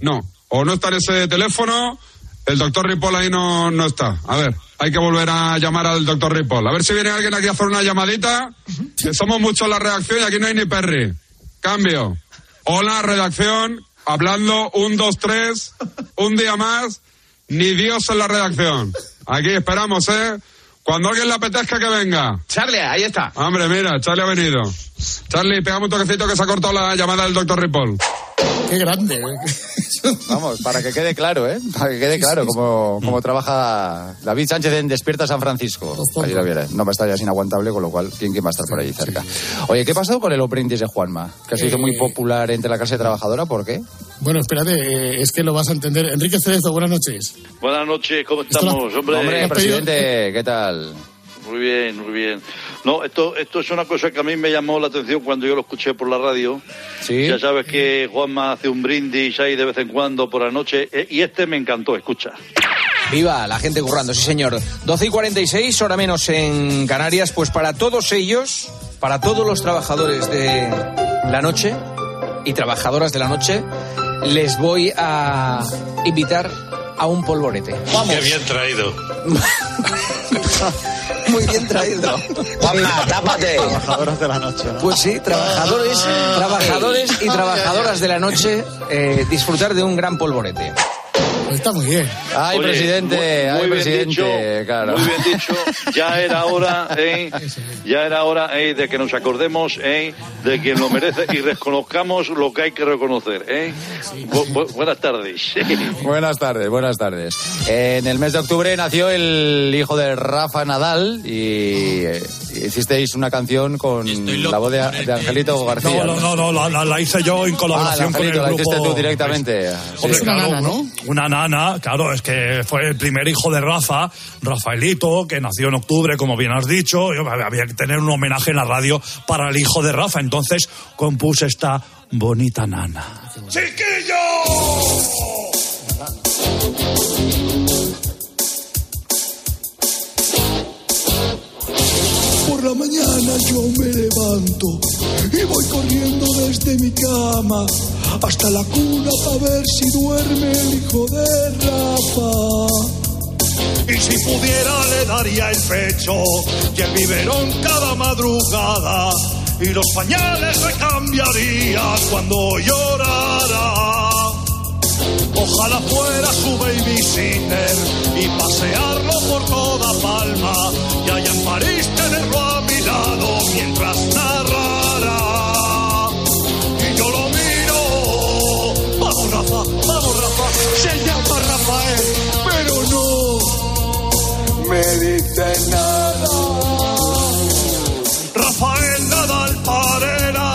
Speaker 28: No, o no está en ese teléfono, el doctor Ripoll ahí no, no está. A ver, hay que volver a llamar al doctor Ripoll. A ver si viene alguien aquí a hacer una llamadita, que somos muchos la redacción y aquí no hay ni Perry. Cambio. Hola, redacción, hablando, un, dos, tres, un día más, ni Dios en la redacción. Aquí esperamos, ¿eh? Cuando alguien le apetezca que venga.
Speaker 33: Charlie, ahí está.
Speaker 28: Hombre, mira, Charlie ha venido. Charlie, pegame un toquecito que se ha cortado la llamada del doctor Ripoll.
Speaker 11: Qué grande. [laughs]
Speaker 27: Vamos, para que quede claro, ¿eh? Para que quede claro cómo, cómo trabaja David Sánchez en Despierta San Francisco. Ahí lo viene. No va a estar ya es inaguantable, con lo cual, ¿quién, quién va a estar por ahí cerca? Oye, ¿qué pasó con el apprentice de Juanma? Que se hizo muy
Speaker 11: Eh.
Speaker 27: popular entre la clase trabajadora, ¿por qué?
Speaker 11: Bueno, espérate, eh, es que lo vas a entender. Enrique Cerezo, buenas noches.
Speaker 36: Buenas noches, ¿cómo estamos, hombre?
Speaker 27: Hombre, presidente, ¿qué tal?
Speaker 36: Muy bien, muy bien. No, esto, esto es una cosa que a mí me llamó la atención cuando yo lo escuché por la radio.
Speaker 27: Sí.
Speaker 36: Ya sabes que Juanma hace un brindis ahí de vez en cuando por la noche, eh, y este me encantó, escucha.
Speaker 37: Viva la gente currando, sí señor. 12 y 46, hora menos en Canarias, pues para todos ellos, para todos los trabajadores de la noche y trabajadoras de la noche, les voy a invitar a un polvorete. Vamos.
Speaker 36: Qué bien traído. [laughs]
Speaker 37: Muy bien traído.
Speaker 36: Juanma, tápate.
Speaker 37: Trabajadoras de la noche. Pues sí, trabajadores, trabajadores y trabajadoras de la noche, eh, disfrutar de un gran polvorete.
Speaker 11: Está muy bien.
Speaker 27: Ay,
Speaker 36: Oye,
Speaker 27: presidente,
Speaker 36: muy-
Speaker 27: ay,
Speaker 36: muy
Speaker 27: presidente,
Speaker 36: dicho,
Speaker 27: claro.
Speaker 36: Muy bien dicho, ya era hora, [laughs] eh, ya era hora eh, de que nos acordemos eh, de quien lo merece y reconozcamos lo que hay que reconocer. Eh. Bu- bu- [laughs] buenas tardes.
Speaker 27: Buenas tardes, buenas tardes. En el mes de octubre nació el hijo de Rafa Nadal y eh, hicisteis una canción con la voz de, de Angelito García.
Speaker 29: No, no, no, no, la, hice yo en
Speaker 27: Ah,
Speaker 29: colaboración con el
Speaker 27: Angelito, la
Speaker 29: grupo.
Speaker 27: hiciste tú directamente.
Speaker 29: Hombre,
Speaker 27: Sí.
Speaker 29: claro, Una nana, claro, es que fue el primer hijo de Rafa, Rafaelito, que nació en octubre, como bien has dicho. había que tener un homenaje en la radio para el hijo de Rafa. Entonces compuse esta bonita nana.
Speaker 18: ¡Chiquillo! La mañana yo me levanto y voy corriendo desde mi cama hasta la cuna para ver si duerme el hijo de Rafa.
Speaker 29: Y si pudiera le daría el pecho y el biberón cada madrugada y los pañales le cambiaría cuando llorara. Ojalá fuera su babysitter y pasearlo por toda Palma Rafael, pero no me dice nada. Rafael Nadal Parera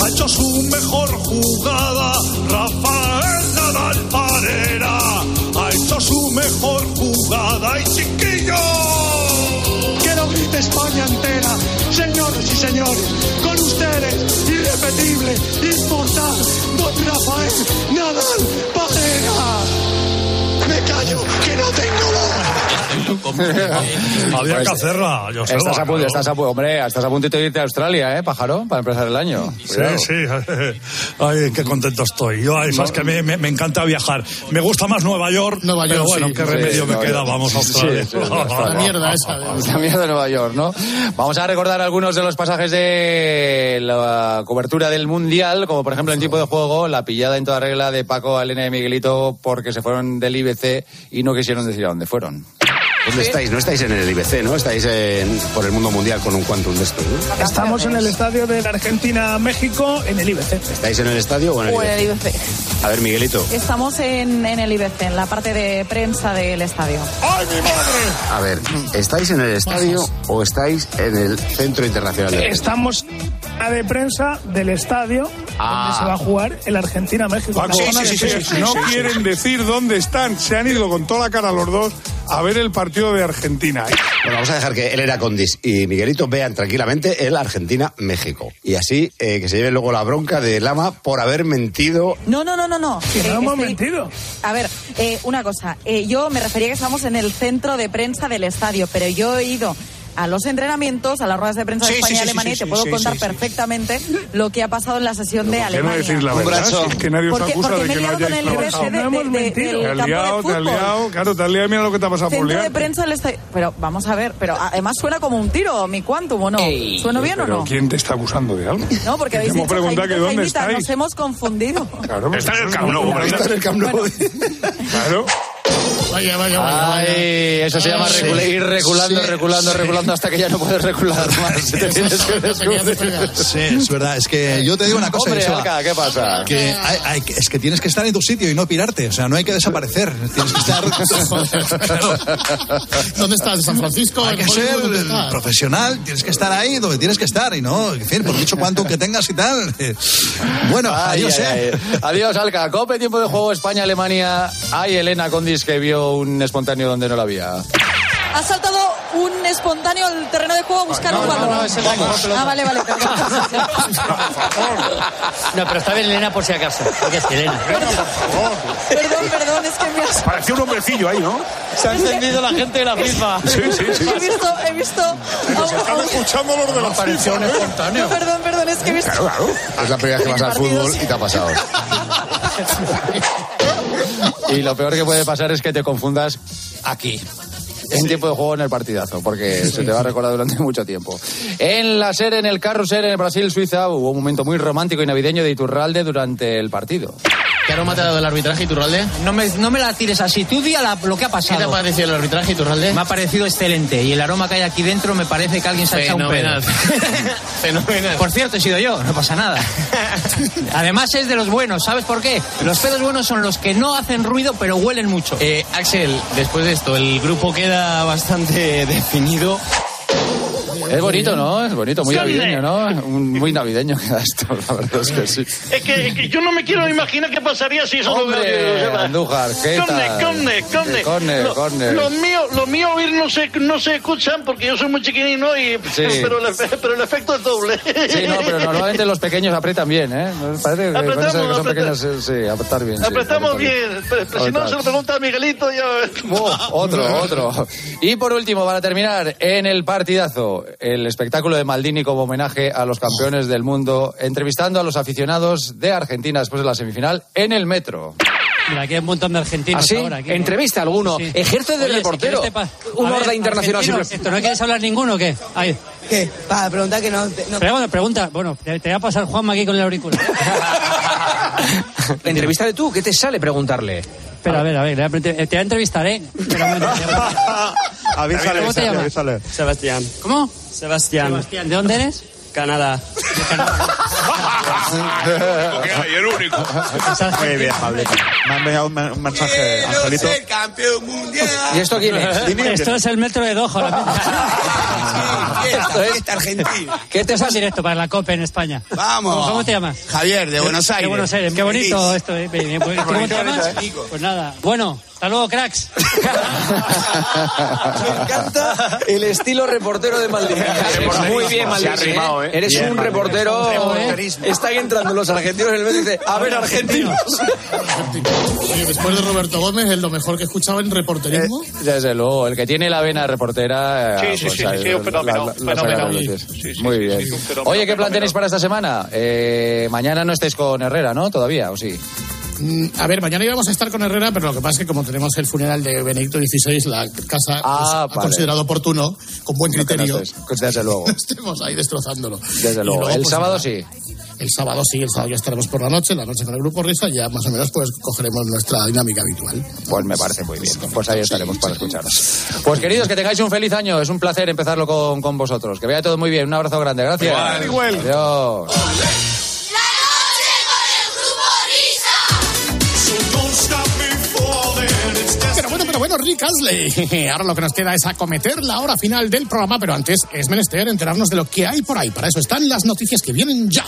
Speaker 29: ha hecho su mejor jugada. Rafael Nadal Parera ha hecho su mejor jugada. Y chiquillo, que lo grite España entera. Señores y señores, con ustedes, irrepetible, inmortal, don Rafael Nadal Parera. [laughs] Había
Speaker 27: Pues,
Speaker 29: que hacerla, yo sé.
Speaker 27: Estás a punto, estás a, hombre, estás a puntito de irte a Australia, ¿eh, pájaro? Para empezar el año.
Speaker 29: Sí,
Speaker 27: Cuidado.
Speaker 29: sí. [laughs] Ay, qué contento estoy. Yo, ay, sabes que me, me- me encanta viajar. Me gusta más Nueva York,
Speaker 11: Nueva
Speaker 29: pero
Speaker 11: York,
Speaker 29: bueno,
Speaker 11: sí.
Speaker 29: qué
Speaker 11: Sí,
Speaker 29: remedio me
Speaker 27: Nueva
Speaker 29: queda. Vamos a Australia.
Speaker 27: Sí, sí.
Speaker 11: La mierda [laughs] esa.
Speaker 27: La mierda de Nueva York, ¿no? Vamos a recordar algunos de los pasajes de la cobertura del Mundial, como por ejemplo en tiempo de juego, la pillada en toda regla de Paco, Alena y Miguelito porque se fueron del IBC y no quisieron decir a dónde fueron.
Speaker 33: ¿Dónde estáis? No estáis en el IBC, ¿no? Estáis en- por el mundo mundial con un quantum de estos, ¿no?
Speaker 18: Estamos en el estadio de la Argentina-México en el IBC.
Speaker 33: ¿Estáis en el estadio o en el
Speaker 38: O en el
Speaker 33: IBC?
Speaker 38: IBC.
Speaker 33: A ver, Miguelito.
Speaker 38: Estamos en, en el IBC, en la parte de prensa del estadio.
Speaker 18: ¡Ay, mi madre!
Speaker 33: A ver, ¿estáis en el estadio o estáis en el Centro Internacional de
Speaker 18: Estamos a de prensa del estadio
Speaker 33: Ah.
Speaker 18: donde se va a jugar el Argentina-México.
Speaker 34: No quieren decir dónde están. Se han ido con toda la cara los dos a ver el partido de Argentina.
Speaker 33: Bueno, vamos a dejar que Elena Condis y Miguelito vean tranquilamente el Argentina-México. Y así eh, que se lleve luego la bronca de Lama por haber mentido.
Speaker 38: No, no, no, no, no.
Speaker 18: Que no
Speaker 38: Eh,
Speaker 18: hemos
Speaker 38: estoy-
Speaker 18: mentido.
Speaker 38: A ver, eh, una cosa. Eh, yo me refería que estamos en el centro de prensa del estadio, pero yo he ido a los entrenamientos, a las ruedas de prensa
Speaker 34: Sí,
Speaker 38: de España
Speaker 34: sí,
Speaker 38: y
Speaker 34: sí,
Speaker 38: Alemania
Speaker 34: sí,
Speaker 38: y te puedo
Speaker 34: sí,
Speaker 38: contar
Speaker 34: sí, sí.
Speaker 38: perfectamente lo que ha pasado en la sesión de
Speaker 34: ¿Por qué no
Speaker 38: Alemania.
Speaker 34: decís la verdad? Si es que nadie os
Speaker 38: Porque-
Speaker 34: acusa
Speaker 38: porque
Speaker 34: de
Speaker 38: me
Speaker 34: que no hayáis
Speaker 38: el
Speaker 34: trabajado.
Speaker 18: No hemos
Speaker 38: de-
Speaker 18: mentido.
Speaker 34: Te has liado, te has liado. Claro, te has liado. Mira lo que te ha pasado por
Speaker 38: Centro de
Speaker 34: liar.
Speaker 38: prensa del estadio. Pero vamos a ver, pero además suena como un tiro, mi quantum, ¿o no? ¿Suena bien o no?
Speaker 34: ¿quién te está acusando de algo?
Speaker 38: No, porque habéis
Speaker 34: Hemos
Speaker 38: dicho
Speaker 34: preguntado que dónde estáis.
Speaker 38: nos hemos confundido.
Speaker 34: Claro,
Speaker 29: Está en el Camp Nou,
Speaker 34: Está en el Camp Nou. Claro.
Speaker 11: Vaya, vaya, vaya.
Speaker 27: Ay, eso se llama
Speaker 11: Sí.
Speaker 27: recula- ir reculando,
Speaker 11: Sí,
Speaker 27: reculando,
Speaker 11: sí.
Speaker 27: reculando hasta que ya no puedes recular [laughs] más.
Speaker 18: Sí, es verdad. Es que yo te digo una cosa,
Speaker 27: Hombre,
Speaker 18: Joseba,
Speaker 27: Alca, ¿qué pasa?
Speaker 18: Que hay- hay es que tienes que estar en tu sitio y no pirarte. O sea, no hay que desaparecer. Tienes que estar. [laughs]
Speaker 11: ¿Dónde estás? ¿En San Francisco?
Speaker 18: Hay
Speaker 11: ¿En
Speaker 18: que ser profesional, tienes que estar ahí donde tienes que estar y no, en fin, por mucho cuanto que tengas y tal. Bueno,
Speaker 27: Ay,
Speaker 18: adiós,
Speaker 27: ay,
Speaker 18: eh.
Speaker 27: ay. Adiós, Alca. Cope, tiempo de juego España-Alemania. Ay, Elena Condis que vio un espontáneo donde no lo había.
Speaker 38: Ha saltado un espontáneo al terreno de juego a buscar un balón.
Speaker 29: no, es el pelota.
Speaker 38: ah, vale, vale, perdón. [laughs]
Speaker 29: No, pero está bien Elena por si acaso. Porque es Elena.
Speaker 38: Perdón, perdón, es que me has-
Speaker 39: Parecía un hombrecillo ahí, ¿no?
Speaker 29: Se ha encendido la gente de la FIFA.
Speaker 39: Sí, sí, sí.
Speaker 38: he visto, he visto. un-
Speaker 39: Están escuchando los de la
Speaker 27: Pareció un espontáneo.
Speaker 38: No, perdón, perdón, es que he visto.
Speaker 39: Claro, claro.
Speaker 40: Es la primera vez que vas al fútbol y te ha pasado. [laughs]
Speaker 27: Y lo peor que puede pasar es que te confundas aquí. En tiempo de juego en el partidazo, porque se te va a recordar durante mucho tiempo. En la serie, en el Carrusel, en el Brasil-Suiza, hubo un momento muy romántico y navideño de Iturralde durante el partido.
Speaker 41: ¿Qué aroma te ha dado el arbitraje, Iturralde?
Speaker 34: No me, no me la tires así. Tú di a la- lo que ha
Speaker 41: ¿Qué
Speaker 34: pasado.
Speaker 41: te ha parecido el arbitraje, Iturralde?
Speaker 34: Me ha parecido excelente. Y el aroma que hay aquí dentro me parece que alguien se ha echado un pedo.
Speaker 41: Fenomenal. [laughs] Fenomenal.
Speaker 34: Por cierto, he sido yo, no pasa nada. [laughs] Además es de los buenos, ¿sabes por qué? Los pedos buenos son los que no hacen ruido pero huelen mucho.
Speaker 41: Eh, Axel, después de esto, el grupo queda bastante [laughs] definido.
Speaker 27: Es bonito, ¿no? Es bonito, muy
Speaker 39: Sí.
Speaker 27: navideño, ¿no? Muy navideño queda esto, la verdad es que sí.
Speaker 39: Es que, es que yo no me quiero imaginar qué pasaría si eso
Speaker 27: Hombre,
Speaker 39: lo
Speaker 27: Andújar, ¿qué
Speaker 39: Conde, conde, conde. Lo-
Speaker 27: conde.
Speaker 39: Los míos, los míos oír no se, no se escuchan porque yo soy muy chiquitino y
Speaker 27: Sí. [laughs]
Speaker 39: pero, el, pero el efecto es doble.
Speaker 27: Sí, no, pero [laughs] normalmente los pequeños apretan bien, ¿eh? Parece que de que
Speaker 39: Apretamos,
Speaker 27: son pequeños,
Speaker 39: apretamos.
Speaker 27: sí, sí, apretar bien. sí,
Speaker 39: Apretamos
Speaker 27: apretar
Speaker 39: bien, pero, pero si no se lo pregunta a Miguelito ya.
Speaker 27: Oh, otro, [laughs] otro. Y por último, para terminar, en el partidazo, el espectáculo de Maldini como homenaje a los campeones del mundo, entrevistando a los aficionados de Argentina después de la semifinal en el metro.
Speaker 29: Mira, aquí hay un montón de argentinos
Speaker 33: ¿Ah, sí?
Speaker 29: ahora. aquí.
Speaker 33: Entrevista a alguno. Ejerce de
Speaker 29: Oye, si
Speaker 33: reportero.
Speaker 29: pa-
Speaker 33: Un orden internacional siempre-
Speaker 29: ¿Esto no quieres hablar ninguno o qué? Ahí.
Speaker 42: ¿Qué? Para preguntar que no. no-
Speaker 29: Pregunta, pregunta. Bueno, te, te va a pasar Juanma aquí con el auricular. [laughs]
Speaker 33: Entrevístale tú, ¿qué te sale preguntarle?
Speaker 29: Espera, a ver, a ver, le voy a pre- te voy a entrevistar, ¿eh? Momento.
Speaker 43: Avísale,
Speaker 29: ¿Cómo te llamas?
Speaker 43: avísale. Sebastián.
Speaker 29: ¿Cómo?
Speaker 43: Sebastián.
Speaker 29: Sebastián, ¿de dónde eres?
Speaker 43: Canadá.
Speaker 44: Y el único.
Speaker 43: Muy bien, Pablito. Me ha enviado un, un mensaje, Angelito.
Speaker 42: campeón mundial.
Speaker 33: ¿Y esto quién es? Dime.
Speaker 29: Esto es el metro de Doha. La
Speaker 33: Esto es-
Speaker 42: Argentina.
Speaker 33: ¿Qué te
Speaker 29: Esto es directo para la COPE en España.
Speaker 42: Vamos.
Speaker 29: ¿Cómo, te llamas?
Speaker 42: Javier, de Buenos Aires.
Speaker 29: De Buenos Aires. Qué bonito esto. eh. Bien, bien, bien. ¿Cómo te llamas? Pues nada. Bueno, hasta luego, cracks. [laughs]
Speaker 33: Me encanta el estilo reportero de Maldini. [laughs] Muy bien, Maldini.
Speaker 44: ¿eh?
Speaker 33: Eres
Speaker 44: Bien,
Speaker 33: un reportero.
Speaker 29: Reporterismo.
Speaker 33: Están entrando los argentinos en el medio y dice, a ver, argentinos.
Speaker 11: Oye, después de Roberto Gómez, es lo mejor que he escuchado en reporterismo.
Speaker 27: Desde luego, el que tiene la vena reportera.
Speaker 11: Sí,
Speaker 27: eh,
Speaker 11: sí,
Speaker 27: pues,
Speaker 11: sí, sí, un fenómeno,
Speaker 27: relucir. Muy bien. Oye, ¿qué plan tenéis para esta semana? Eh, mañana no estáis con Herrera, ¿no? ¿Todavía? ¿O sí?
Speaker 11: Mm, A ver, mañana íbamos a estar con Herrera, pero lo que pasa es que como tenemos el funeral de Benedicto XVI, la casa
Speaker 27: Ah,
Speaker 11: pues, ha
Speaker 27: vale.
Speaker 11: considerado oportuno, con buen
Speaker 27: no
Speaker 11: criterio,
Speaker 27: estés- Desde luego.
Speaker 11: no [laughs] estemos ahí destrozándolo.
Speaker 27: Desde luego. El
Speaker 11: pues,
Speaker 27: sábado
Speaker 11: nada,
Speaker 27: sí.
Speaker 11: El sábado sí, el sábado ya estaremos por la noche, la noche con el grupo Risa, ya más o menos pues cogeremos nuestra dinámica habitual.
Speaker 27: Pues me parece muy bien. Pues ahí estaremos para escucharos. Pues queridos, que tengáis un feliz año. Es un placer empezarlo con, con vosotros. Que vaya todo muy bien. Un abrazo grande. Gracias.
Speaker 43: Igual, igual.
Speaker 27: Adiós. [laughs]
Speaker 11: Ahora lo que nos queda es acometer la hora final del programa, pero antes es menester enterarnos de lo que hay por ahí. Para eso están las noticias que vienen ya.